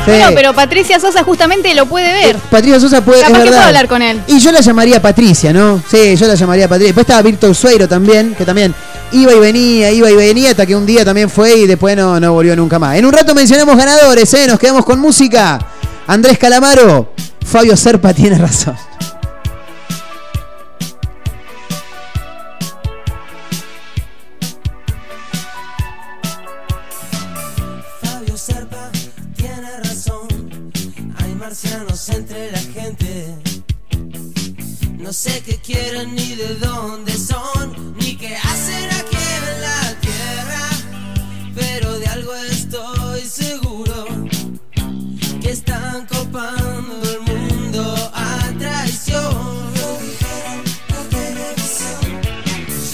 Sí. Bueno, pero Patricia Sosa justamente lo puede ver. Patricia Sosa puede. Capaz es que verdad. puedo hablar con él. Y yo la llamaría Patricia, ¿no? Sí, yo la llamaría Patricia. Después estaba Víctor Sueiro también, que también iba y venía, iba y venía, hasta que un día también fue y después no, no volvió nunca más. En un rato mencionamos ganadores, ¿eh? Nos quedamos con música. Andrés Calamaro, Fabio Serpa tiene razón. No sé qué quieren ni de dónde son, ni qué hacen aquí en la tierra. pero de algo estoy seguro. Que están copando el mundo a traición.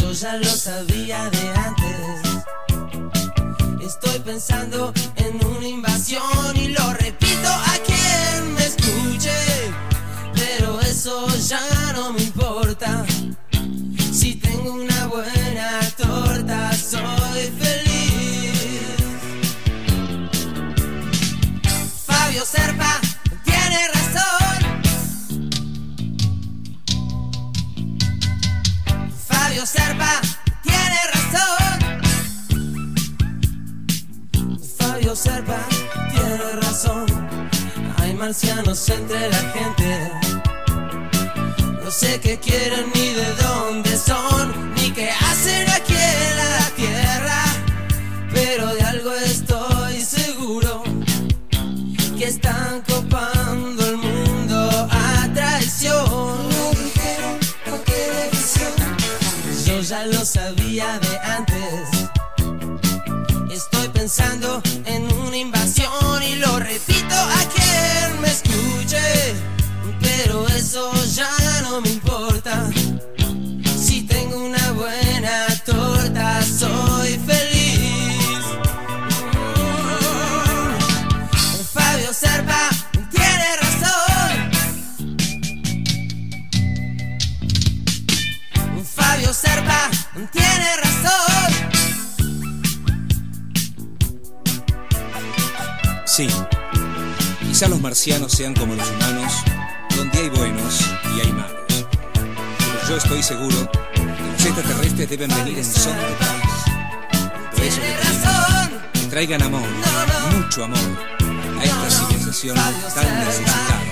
Yo ya lo sabía de antes. Estoy pensando Serpa tiene razón. Fabio Serpa tiene razón. Hay marcianos entre la gente. No sé qué quieren ni de dónde son, Sí, quizá los marcianos sean como los humanos, donde hay buenos y hay malos. Pero yo estoy seguro que los extraterrestres deben venir en son de paz. Por eso digo, que traigan amor, mucho amor, a esta civilización tan necesitada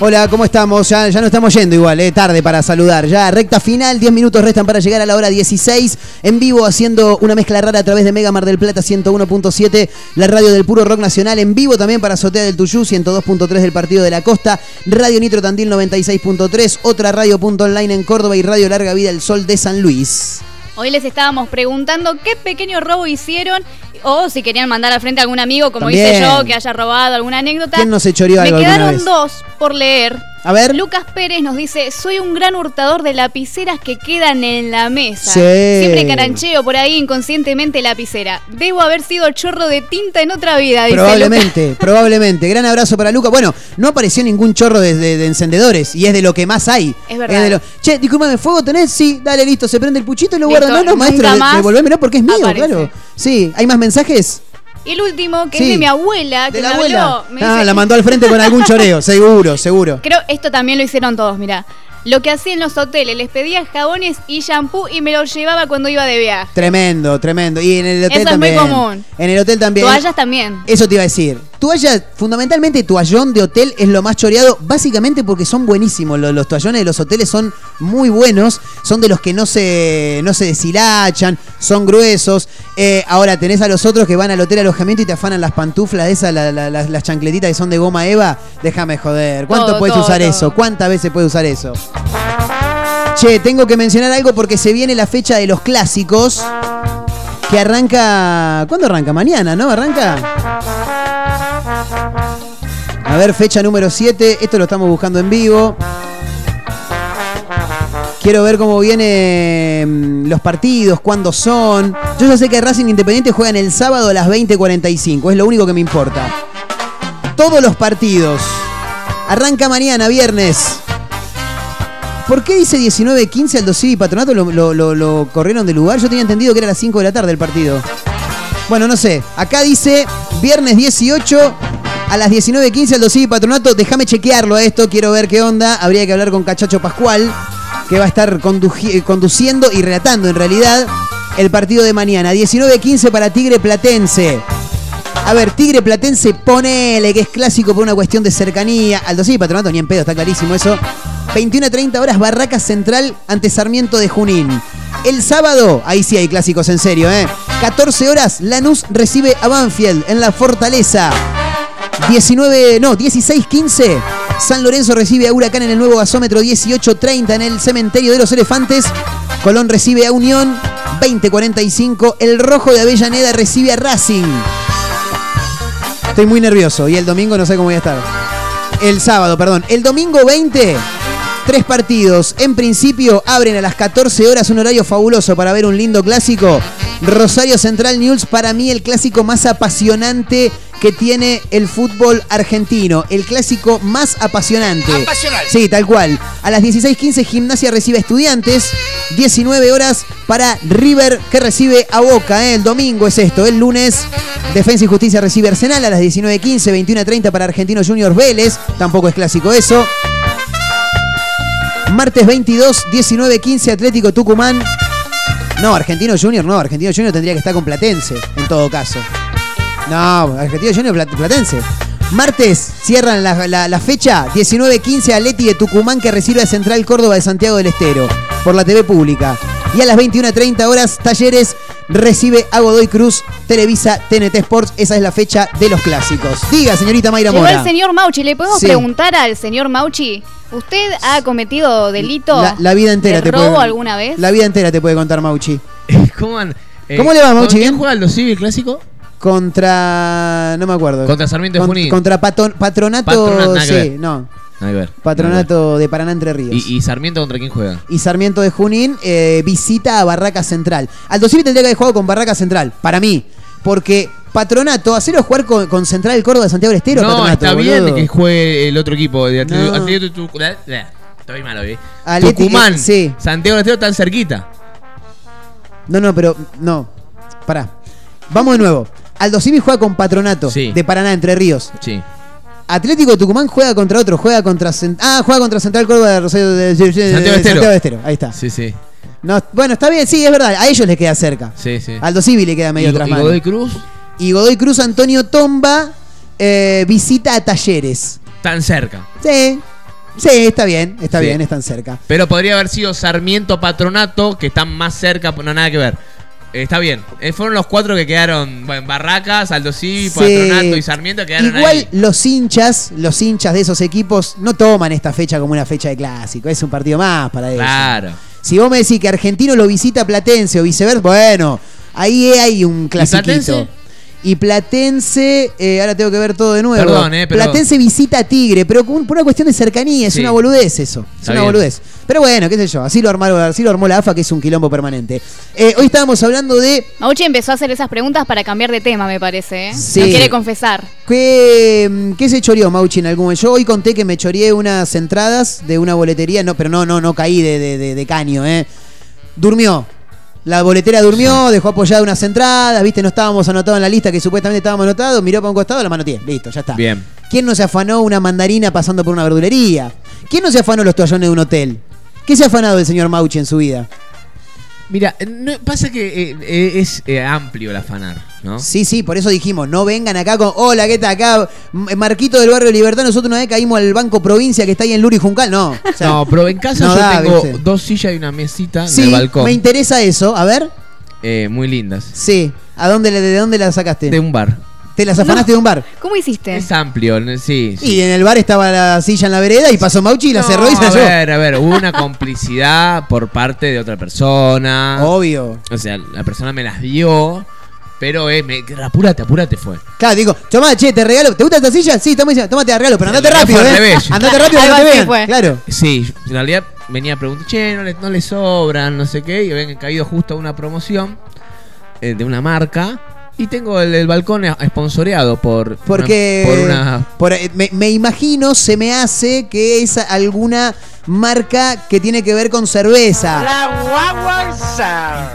Hola ¿cómo estamos? Ya, ya no estamos yendo igual, eh, tarde para saludar. Ya recta final, 10 minutos restan para llegar a la hora 16. En vivo haciendo una mezcla rara a través de Mega Mar del Plata 101.7, la radio del puro rock nacional. En vivo también para Azotea del Tuyú 102.3 del Partido de la Costa, Radio Nitro Tandil 96.3, otra radio punto online en Córdoba y Radio Larga Vida El Sol de San Luis. Hoy les estábamos preguntando qué pequeño robo hicieron o si querían mandar al frente a algún amigo, como hice yo, que haya robado alguna anécdota. ¿Quién no se choreó Me algo alguna quedaron vez? dos, por leer. A ver. Lucas Pérez nos dice, soy un gran hurtador de lapiceras que quedan en la mesa. Sí. Siempre carancheo por ahí inconscientemente lapicera. Debo haber sido chorro de tinta en otra vida, dice Probablemente, probablemente. Gran abrazo para Luca. Bueno, no apareció ningún chorro de, de- de encendedores y es de lo que más hay. Es verdad. de lo- Che, disculpame, ¿fuego tenés? Sí, dale, listo. Se prende el puchito y lo Listo, guardan. No, no, maestro, de- devolvémelo porque es mío, aparece. claro. Sí, ¿hay más mensajes? Y el último, que Sí. es de mi abuela, que ¿De la me abuela? habló, me Ah, dice- la mandó al frente con algún choreo, seguro, seguro. Creo esto también lo hicieron todos, mira. Lo que hacía en los hoteles, les pedía jabones y shampoo y me los llevaba cuando iba de viaje. Tremendo, tremendo. Y en el hotel Eso es muy también. común. En el hotel también. Toallas también. Eso te iba a decir. Toalla, fundamentalmente toallón de hotel es lo más choreado, básicamente porque son buenísimos. Los, los toallones de los hoteles son muy buenos, son de los que no se, no se deshilachan, son gruesos. Eh, ahora tenés a los otros que van al hotel alojamiento y te afanan las pantuflas de esas, la- la- la- las chancletitas que son de goma eva. Déjame joder. ¿Cuánto Todo, puedes todo, usar todo. eso? ¿Cuántas veces puedes usar eso? Che, tengo que mencionar algo porque se viene la fecha de los clásicos. Que arranca. ¿Cuándo arranca? Mañana, ¿no? ¿Arranca? A ver, fecha número 7. Esto lo estamos buscando en vivo. Quiero ver cómo vienen los partidos, cuándo son. Yo ya sé que Racing Independiente juegan el sábado a las 20.45. Es lo único que me importa. Todos los partidos. Arranca mañana, viernes. ¿Por qué dice 19.15 Aldo Civi y Patronato lo, corrieron de lugar? Yo tenía entendido que era a las 5 de la tarde el partido. Bueno, no sé. Acá dice viernes 18 a las 19.15 Aldo Civi y Patronato. Déjame chequearlo a esto, quiero ver qué onda. Habría que hablar con Cachacho Pascual, que va a estar eh, conduciendo y relatando en realidad el partido de mañana. 19.15 para Tigre Platense. A ver, Tigre Platense, ponele que es clásico por una cuestión de cercanía. Aldo sí, Patronato, ni en pedo, está clarísimo eso. 21 a 30 horas, Barraca Central ante Sarmiento de Junín. El sábado, ahí sí hay clásicos en serio, ¿eh? 14 horas, Lanús recibe a Banfield en la Fortaleza. 19, no, 16-15. San Lorenzo recibe a Huracán en el nuevo gasómetro 18-30 en el cementerio de los elefantes. Colón recibe a Unión 20-45. El Rojo de Avellaneda recibe a Racing. Estoy muy nervioso y el domingo no sé cómo voy a estar. El sábado, perdón. El domingo 20, tres partidos. En principio abren a las 14 horas un horario fabuloso para ver un lindo clásico. Rosario Central News, para mí el clásico más apasionante que tiene el fútbol argentino. El clásico más apasionante. Apasionante. Sí, tal cual. A las 16.15 Gimnasia recibe a Estudiantes. 19 horas para River que recibe a Boca. ¿eh? El domingo es esto. El lunes Defensa y Justicia recibe Arsenal a las 19.15. 21.30 para Argentinos Juniors Vélez. Tampoco es clásico eso. Martes 22, 19.15 Atlético Tucumán. No, Argentino Junior no. Argentino Junior tendría que estar con Platense, en todo caso. No, Argentino Junior Plat- Platense. Martes cierran la, la- la fecha 19-15 Atleti de Tucumán que recibe a Central Córdoba de Santiago del Estero por la TV pública. Y a las 21.30 horas Talleres recibe a Godoy Cruz Televisa TNT Sports. Esa es la fecha de los clásicos. Diga, señorita Mayra Llegó Mora. el señor Mauchi. ¿Le podemos Sí. preguntar al señor Mauchi? ¿Usted ha cometido delito La, la vida entera de te robo puede, alguna vez? La vida entera te puede contar Mauchi. ¿Cómo, eh, ¿Cómo le va, ¿con Mauchi? quién ¿Bien? juega el clásico? Contra. No me acuerdo. Contra Sarmiento de Con- Junín. Contra Patronato. Patronato, nada que sí, ver. no. Nada que ver. Patronato de Paraná Entre Ríos. ¿Y, y Sarmiento contra quién juega? y Sarmiento de Junín eh, visita a Barraca Central. Aldo Civi tendría que haber jugado con Barraca Central, para mí. Porque Patronato, hacerlo jugar con, con Central del Córdoba de Santiago del Estero, no, Patronato, está bien boludo. que juegue el otro equipo. De Atlético, No. Atlético Tucu- eh, eh, Estoy malo, ¿eh? Atleti- Tucumán, sí. Santiago del Estero están cerquita. No, no, pero no. Pará. Vamos de nuevo. Aldo Civi juega con Patronato Sí. de Paraná, Entre Ríos. Sí. Atlético Tucumán juega contra otro, juega contra Cent- Ah, juega contra Central Córdoba de Rosario de, de- de- Santiago Estero. Santiago del Estero. Ahí está. Sí, sí. No, bueno, está bien, sí, es verdad. A ellos les queda cerca. Sí, sí. Aldo Civi le queda medio ¿Y, tras y. Godoy Cruz? Y Godoy Cruz Antonio Tomba eh, visita a Talleres. Tan cerca. Sí, sí, está bien, está Sí. bien, están cerca. Pero podría haber sido Sarmiento Patronato, que están más cerca, no nada que ver. Está bien. Eh, fueron los cuatro que quedaron. Bueno, Barracas, Aldo Civi, Sí. Patronato y Sarmiento quedaron Igual ahí. los hinchas, los hinchas de esos equipos no toman esta fecha como una fecha de clásico, es un partido más para ellos. Claro. Si vos me decís que Argentino lo visita Platense o viceversa, bueno, ahí hay un clasiquito. Y Platense, eh, ahora tengo que ver todo de nuevo. Perdón, eh, pero- Platense visita a Tigre, pero por una cuestión de cercanía, es Sí. una boludez eso. Es Está una bien. boludez. Pero bueno, qué sé yo, así lo, armaron, así lo armó la AFA, que es un quilombo permanente. Eh, hoy estábamos hablando de Mauchi empezó a hacer esas preguntas para cambiar de tema, me parece. ¿eh? Sí. No quiere confesar. ¿Qué, mm, qué se choreó, Mauchi, en algún momento? Yo hoy conté que me choreé unas entradas de una boletería, no, pero no, no, no caí de, de- de- de caño, ¿eh? Durmió. La boletera durmió, dejó apoyadas unas entradas, viste, no estábamos anotados en la lista que supuestamente estábamos anotados, miró para un costado, la manoteé, listo, ya está. Bien. ¿Quién no se afanó una mandarina pasando por una verdulería? ¿Quién no se afanó los toallones de un hotel? ¿Qué se ha afanado el señor Mauchi en su vida? Mira, eh, no- pasa que eh, eh, es eh, amplio el afanar, ¿no? Sí, sí, por eso dijimos, no vengan acá con, hola, ¿qué tal? Acá, Marquito del barrio Libertad, nosotros una vez caímos al Banco Provincia que está ahí en Luri Juncal, no. o sea, no, pero en casa no yo da, tengo ¿viste? dos sillas y una mesita en Sí, el balcón. me interesa eso, a ver. eh, muy lindas. Sí, ¿a dónde, le- de dónde la sacaste? De un bar. ¿Te las afanaste de un bar? ¿Cómo hiciste? Es amplio, sí. sí. Y en el bar estaba la silla en la vereda y pasó Mauchi y la No, cerró y se a ver, a ver, hubo una complicidad por parte de otra persona. Obvio. O sea, la persona me las dio, pero eh, me, apúrate, apúrate fue. Claro, digo, tomá, che, te regalo. ¿Te gusta esta silla? Sí, toma, toma, te la regalo, pero andate realidad rápido, ¿eh? revés. Andate rápido que no te vean. fue. Claro. Sí, en realidad venía a preguntar, che, no le, no le sobran, no sé qué, y habían caído justo a una promoción eh, de una marca. Y tengo el, el balcón esponsoreado por, Porque una, por una por- eh, me, me imagino, se me hace que es alguna marca que tiene que ver con cerveza.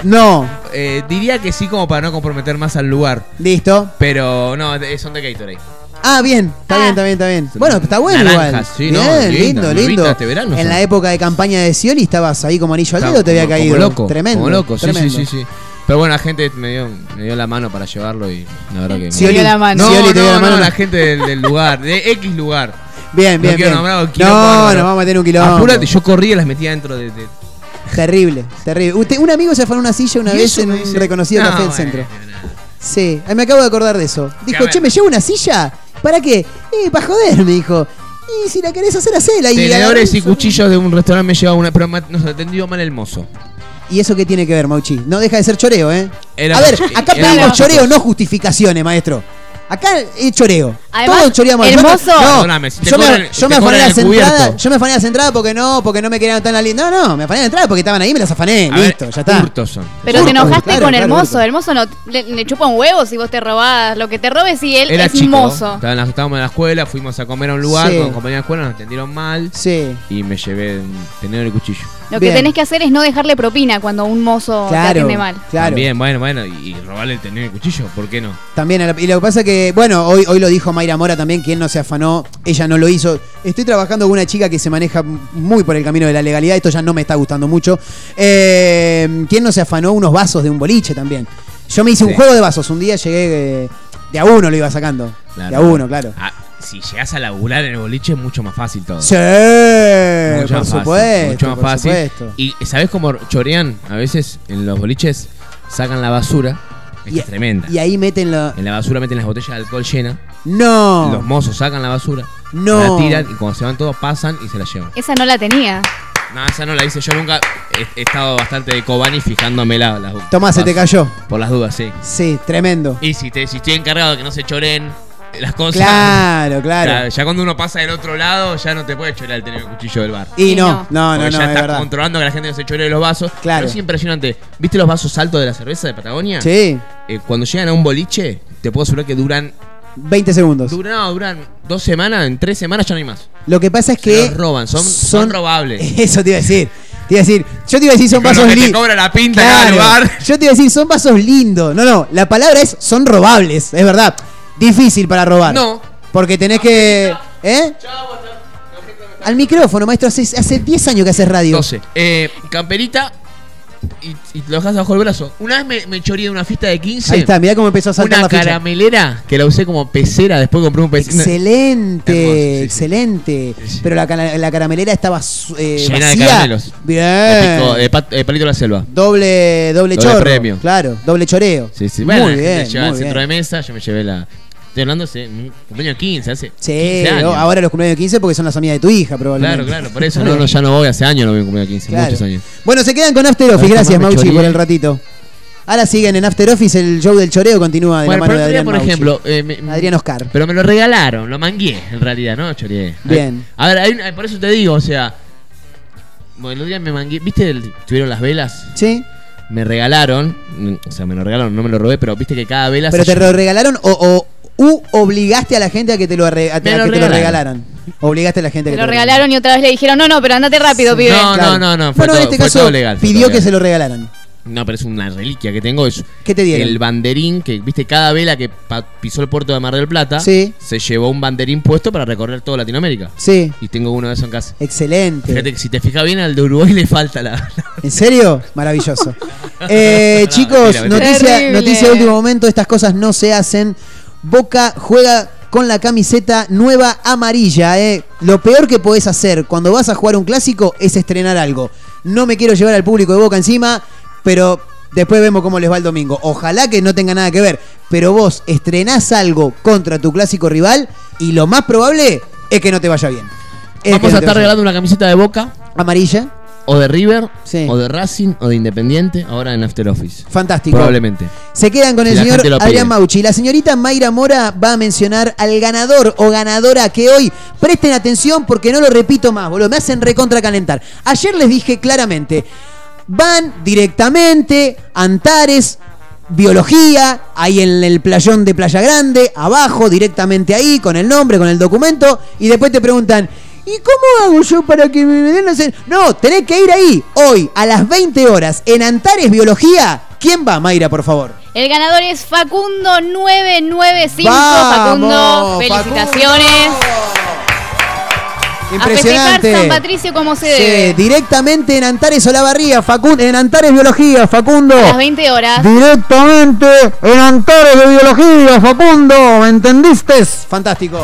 No, Eh, diría que sí como para no comprometer más al lugar. listo. Pero no, son de Gatorade. Ah, bien, está bien, está bien, está bien. Bueno, está bueno Naranjas, igual. sí, bien, no, lindo, lindo. este verano en la época de campaña de Scioli estabas ahí como anillo al dedo, te había como- caído. Como loco. Tremendo. Como loco, sí, sí, tremendo. sí, sí. Pero bueno, la gente me dio, me dio la mano para llevarlo y la verdad que... Scioli- dio la mano. No, te dio no, la mano. no, la gente del, del lugar, de X lugar. Bien, No bien, quiero bien. nombrar un quilombo No, nos vamos a meter un quilombo. Apúrate, yo corría y las metía dentro de... de- Terrible, terrible. Usted, un amigo se afanó una silla una Y vez en me un dice- reconocido No, café del centro. Sí, ahí me acabo de acordar de eso. Dijo, a che, ¿me llevo una silla? ¿Para qué? Eh, para joder, me dijo. Y si la querés hacer, hacela. Y Tenedores y agarró- cuchillos de un restaurante me llevaba una, pero me- nos atendió mal el mozo. ¿Y eso qué tiene que ver, Mauchi? No deja de ser choreo, ¿eh? A ver, acá pedimos choreo, no justificaciones, maestro. Acá es choreo. Además, Todos choreamos. No, Perdóname, si te yo me, yo me te afané cobran las el cubierto. Yo me afané las entradas porque no, porque no me querían en la lista. No, no, me afané las entradas porque estaban ahí y me las afané. A ver, Listo, ya está. hurtos son. Pero te Hurto, enojaste claro, con el claro, hurto. El mozo no, le, le chupa un huevo si vos te robás. Lo que te robes y él Era es chico, mozo. estaba en la- estábamos en la escuela, fuimos a comer a un lugar Sí. con compañeros de escuela, nos atendieron mal Sí. y me llevé un tenedor y cuchillo. Lo que tenés que hacer es no dejarle propina cuando un mozo te Claro, atiende mal. claro. También, bueno, bueno, y, y robarle el tenedor y cuchillo, ¿por qué no? También, a la- y lo que pasa que, bueno, hoy, hoy lo dijo Mayra Mora también, quien no se afanó, ella no lo hizo. Estoy trabajando con una chica que se maneja muy por el camino de la legalidad, esto ya no me está gustando mucho. Eh, ¿Quién no se afanó unos vasos de un boliche también? Yo me hice un juego de vasos, un día llegué, eh, de a uno lo iba sacando. Claro. De a uno, claro. Ah, si llegás a laburar en el boliche es mucho más fácil todo. Sí, Mucho por más fácil, mucho más por fácil. supuesto. Y ¿sabés cómo chorean? A veces en los boliches sacan la basura. Y- es tremenda. Y ahí meten la... En la basura meten las botellas de alcohol llenas. No. Los mozos sacan la basura. No. La tiran y cuando se van todos pasan y se la llevan. Esa no la tenía. No, esa no la hice yo nunca. He, he estado bastante de Kobani fijándome la, las Tomás, se te cayó. Por las dudas, sí. Sí, tremendo. Y si, te, si estoy encargado de que no se choren las cosas. Claro, claro. Ya, ya cuando uno pasa del otro lado, ya no te puede chorar el tener el cuchillo del bar. Y no, no, no, Porque no, ya es estás verdad. controlando que la gente no se chore los vasos. Claro. Pero es impresionante. ¿Viste los vasos altos de la cerveza de Patagonia? Sí, Eh, cuando llegan a un boliche, te puedo asegurar que duran. 20 segundos. Duran, no, duran dos semanas, en tres semanas ya no hay más. Lo que pasa es Se que... los roban, son, son, robables. Eso te iba a decir. Te iba a decir, yo te iba a decir son Con vasos lindos. cobra la pinta en cada lugar. Yo te iba a decir son vasos lindos. No, no, la palabra es son robables, es verdad. Difícil para robar. No. Porque tenés que. ¿Eh? Al micrófono, maestro, hace, hace 10 años que haces radio. 12. Eh, camperita y, y lo dejas bajo el brazo. Una vez me, me chorí de una fiesta de 15. Ahí está, mirá cómo empezó a saltar Una la ficha. caramelera que la usé como pecera, después compré un pecera. Excelente, Hermoso, sí, sí. excelente. Pero la, cana- la caramelera estaba su- eh, Llena de vacía. caramelos. Bien. De, pico- de pat- de palito de la selva. Doble, doble, Doble chorro. premio. Claro, doble choreo. Sí, sí. Bueno, muy bien, muy centro bien. de mesa, yo me llevé la. Estoy hablando hace un cumpleaños de 15, hace Sí, 15 años. ahora los cumpleaños de 15 porque son las amigas de tu hija, probablemente. Claro, claro, por eso no, no, ya no voy, hace años no voy a cumpleaños de 15, Claro. muchos años. Bueno, se quedan con After Office. Gracias, Mauchi, choreé. por el ratito. Ahora siguen en After Office, el show del choreo continúa de Bueno, la mano pero de Adrián por ejemplo, eh, me- Adrián Oscar. Pero me lo regalaron, lo mangué en realidad, ¿no? Choré. Bien. A ver, hay un- por eso te digo, o sea. Bueno, el día me mangué. ¿Viste? el- ¿Tuvieron las velas? Sí. Me regalaron. O sea, me lo regalaron, no me lo robé, pero viste que cada vela ¿Pero se te lo regalaron o, o u obligaste a la gente a que te lo, arre- a- a Me que lo te lo regalaron. regalaran? Obligaste a la gente a que lo te regalaron y otra vez le dijeron, no, no, pero andate rápido, pibe. No, Claro. no, no, no. Fue, todo, en este fue caso todo legal. pidió todo que legal. se lo regalaran. No, pero es una reliquia que tengo. Es ¿Qué te dieron? El banderín que, viste, cada vela que pisó el puerto de Mar del Plata Sí. se llevó un banderín puesto para recorrer toda Latinoamérica. Sí. Y tengo uno de esos en casa. Excelente. Fíjate que si te fijas bien, al de Uruguay le falta la. ¿En serio? Maravilloso. Eh, No, chicos, noticia, Terrible. noticia de último momento, estas cosas no se hacen. Boca juega con la camiseta nueva amarilla. eh. Lo peor que podés hacer cuando vas a jugar un clásico es estrenar algo. No me quiero llevar al público de Boca encima, pero después vemos cómo les va el domingo. Ojalá que no tenga nada que ver, pero vos estrenás algo contra tu clásico rival y lo más probable es que no te vaya bien. Es Vamos no a estar regalando una camiseta de Boca, amarilla. O de River, o de Racing, o de Independiente, ahora en After Office. Fantástico. Probablemente. Se quedan con el señor. Adrián Mauchi. La señorita Mayra Mora va a mencionar al ganador o ganadora que hoy presten atención porque no lo repito más, boludo. Me hacen recontra calentar. Ayer les dije claramente: van directamente Antares. Biología, ahí en el playón de Playa Grande, abajo, directamente ahí, con el nombre, con el documento, y después te preguntan, ¿y cómo hago yo para que me den la cen-?" No, tenés que ir ahí, hoy, a las 20 horas, en Antares Biología. ¿Quién va, Mayra, por favor? El ganador es Facundo 995. Vamos, Facundo, felicitaciones. A Impresionante. San Patricio como se Sí, debe. directamente en Antares Olavarría, Facundo, en Antares Biología, Facundo. A las 20 horas. Directamente en Antares de Biología, Facundo, ¿me entendiste? Fantástico.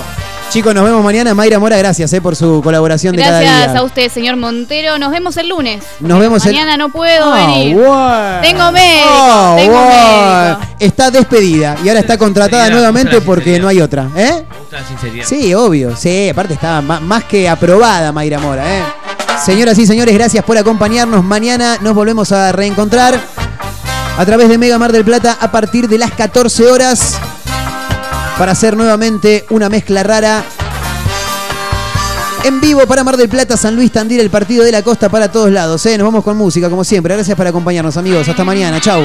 Chicos, nos vemos mañana. Mayra Mora, gracias eh, por su colaboración de cada Gracias día. a usted, señor Montero. Nos vemos el lunes. Nos vemos el- Mañana no puedo Ah, venir. bueno. Tengo médico. Ah, tengo bueno. médico. Está despedida y ahora está contratada nuevamente porque no hay otra. ¿Eh? Me gusta la sinceridad. Sí, obvio. Sí, aparte está más que aprobada Mayra Mora. ¿eh? Señoras y señores, gracias por acompañarnos. Mañana nos volvemos a reencontrar a través de Mega Mar del Plata a partir de las 14 horas para hacer nuevamente una mezcla rara. En vivo para Mar del Plata, San Luis Tandil, el partido de la costa para todos lados. ¿eh? Nos vamos con música, como siempre. Gracias por acompañarnos, amigos. Hasta mañana. Chau.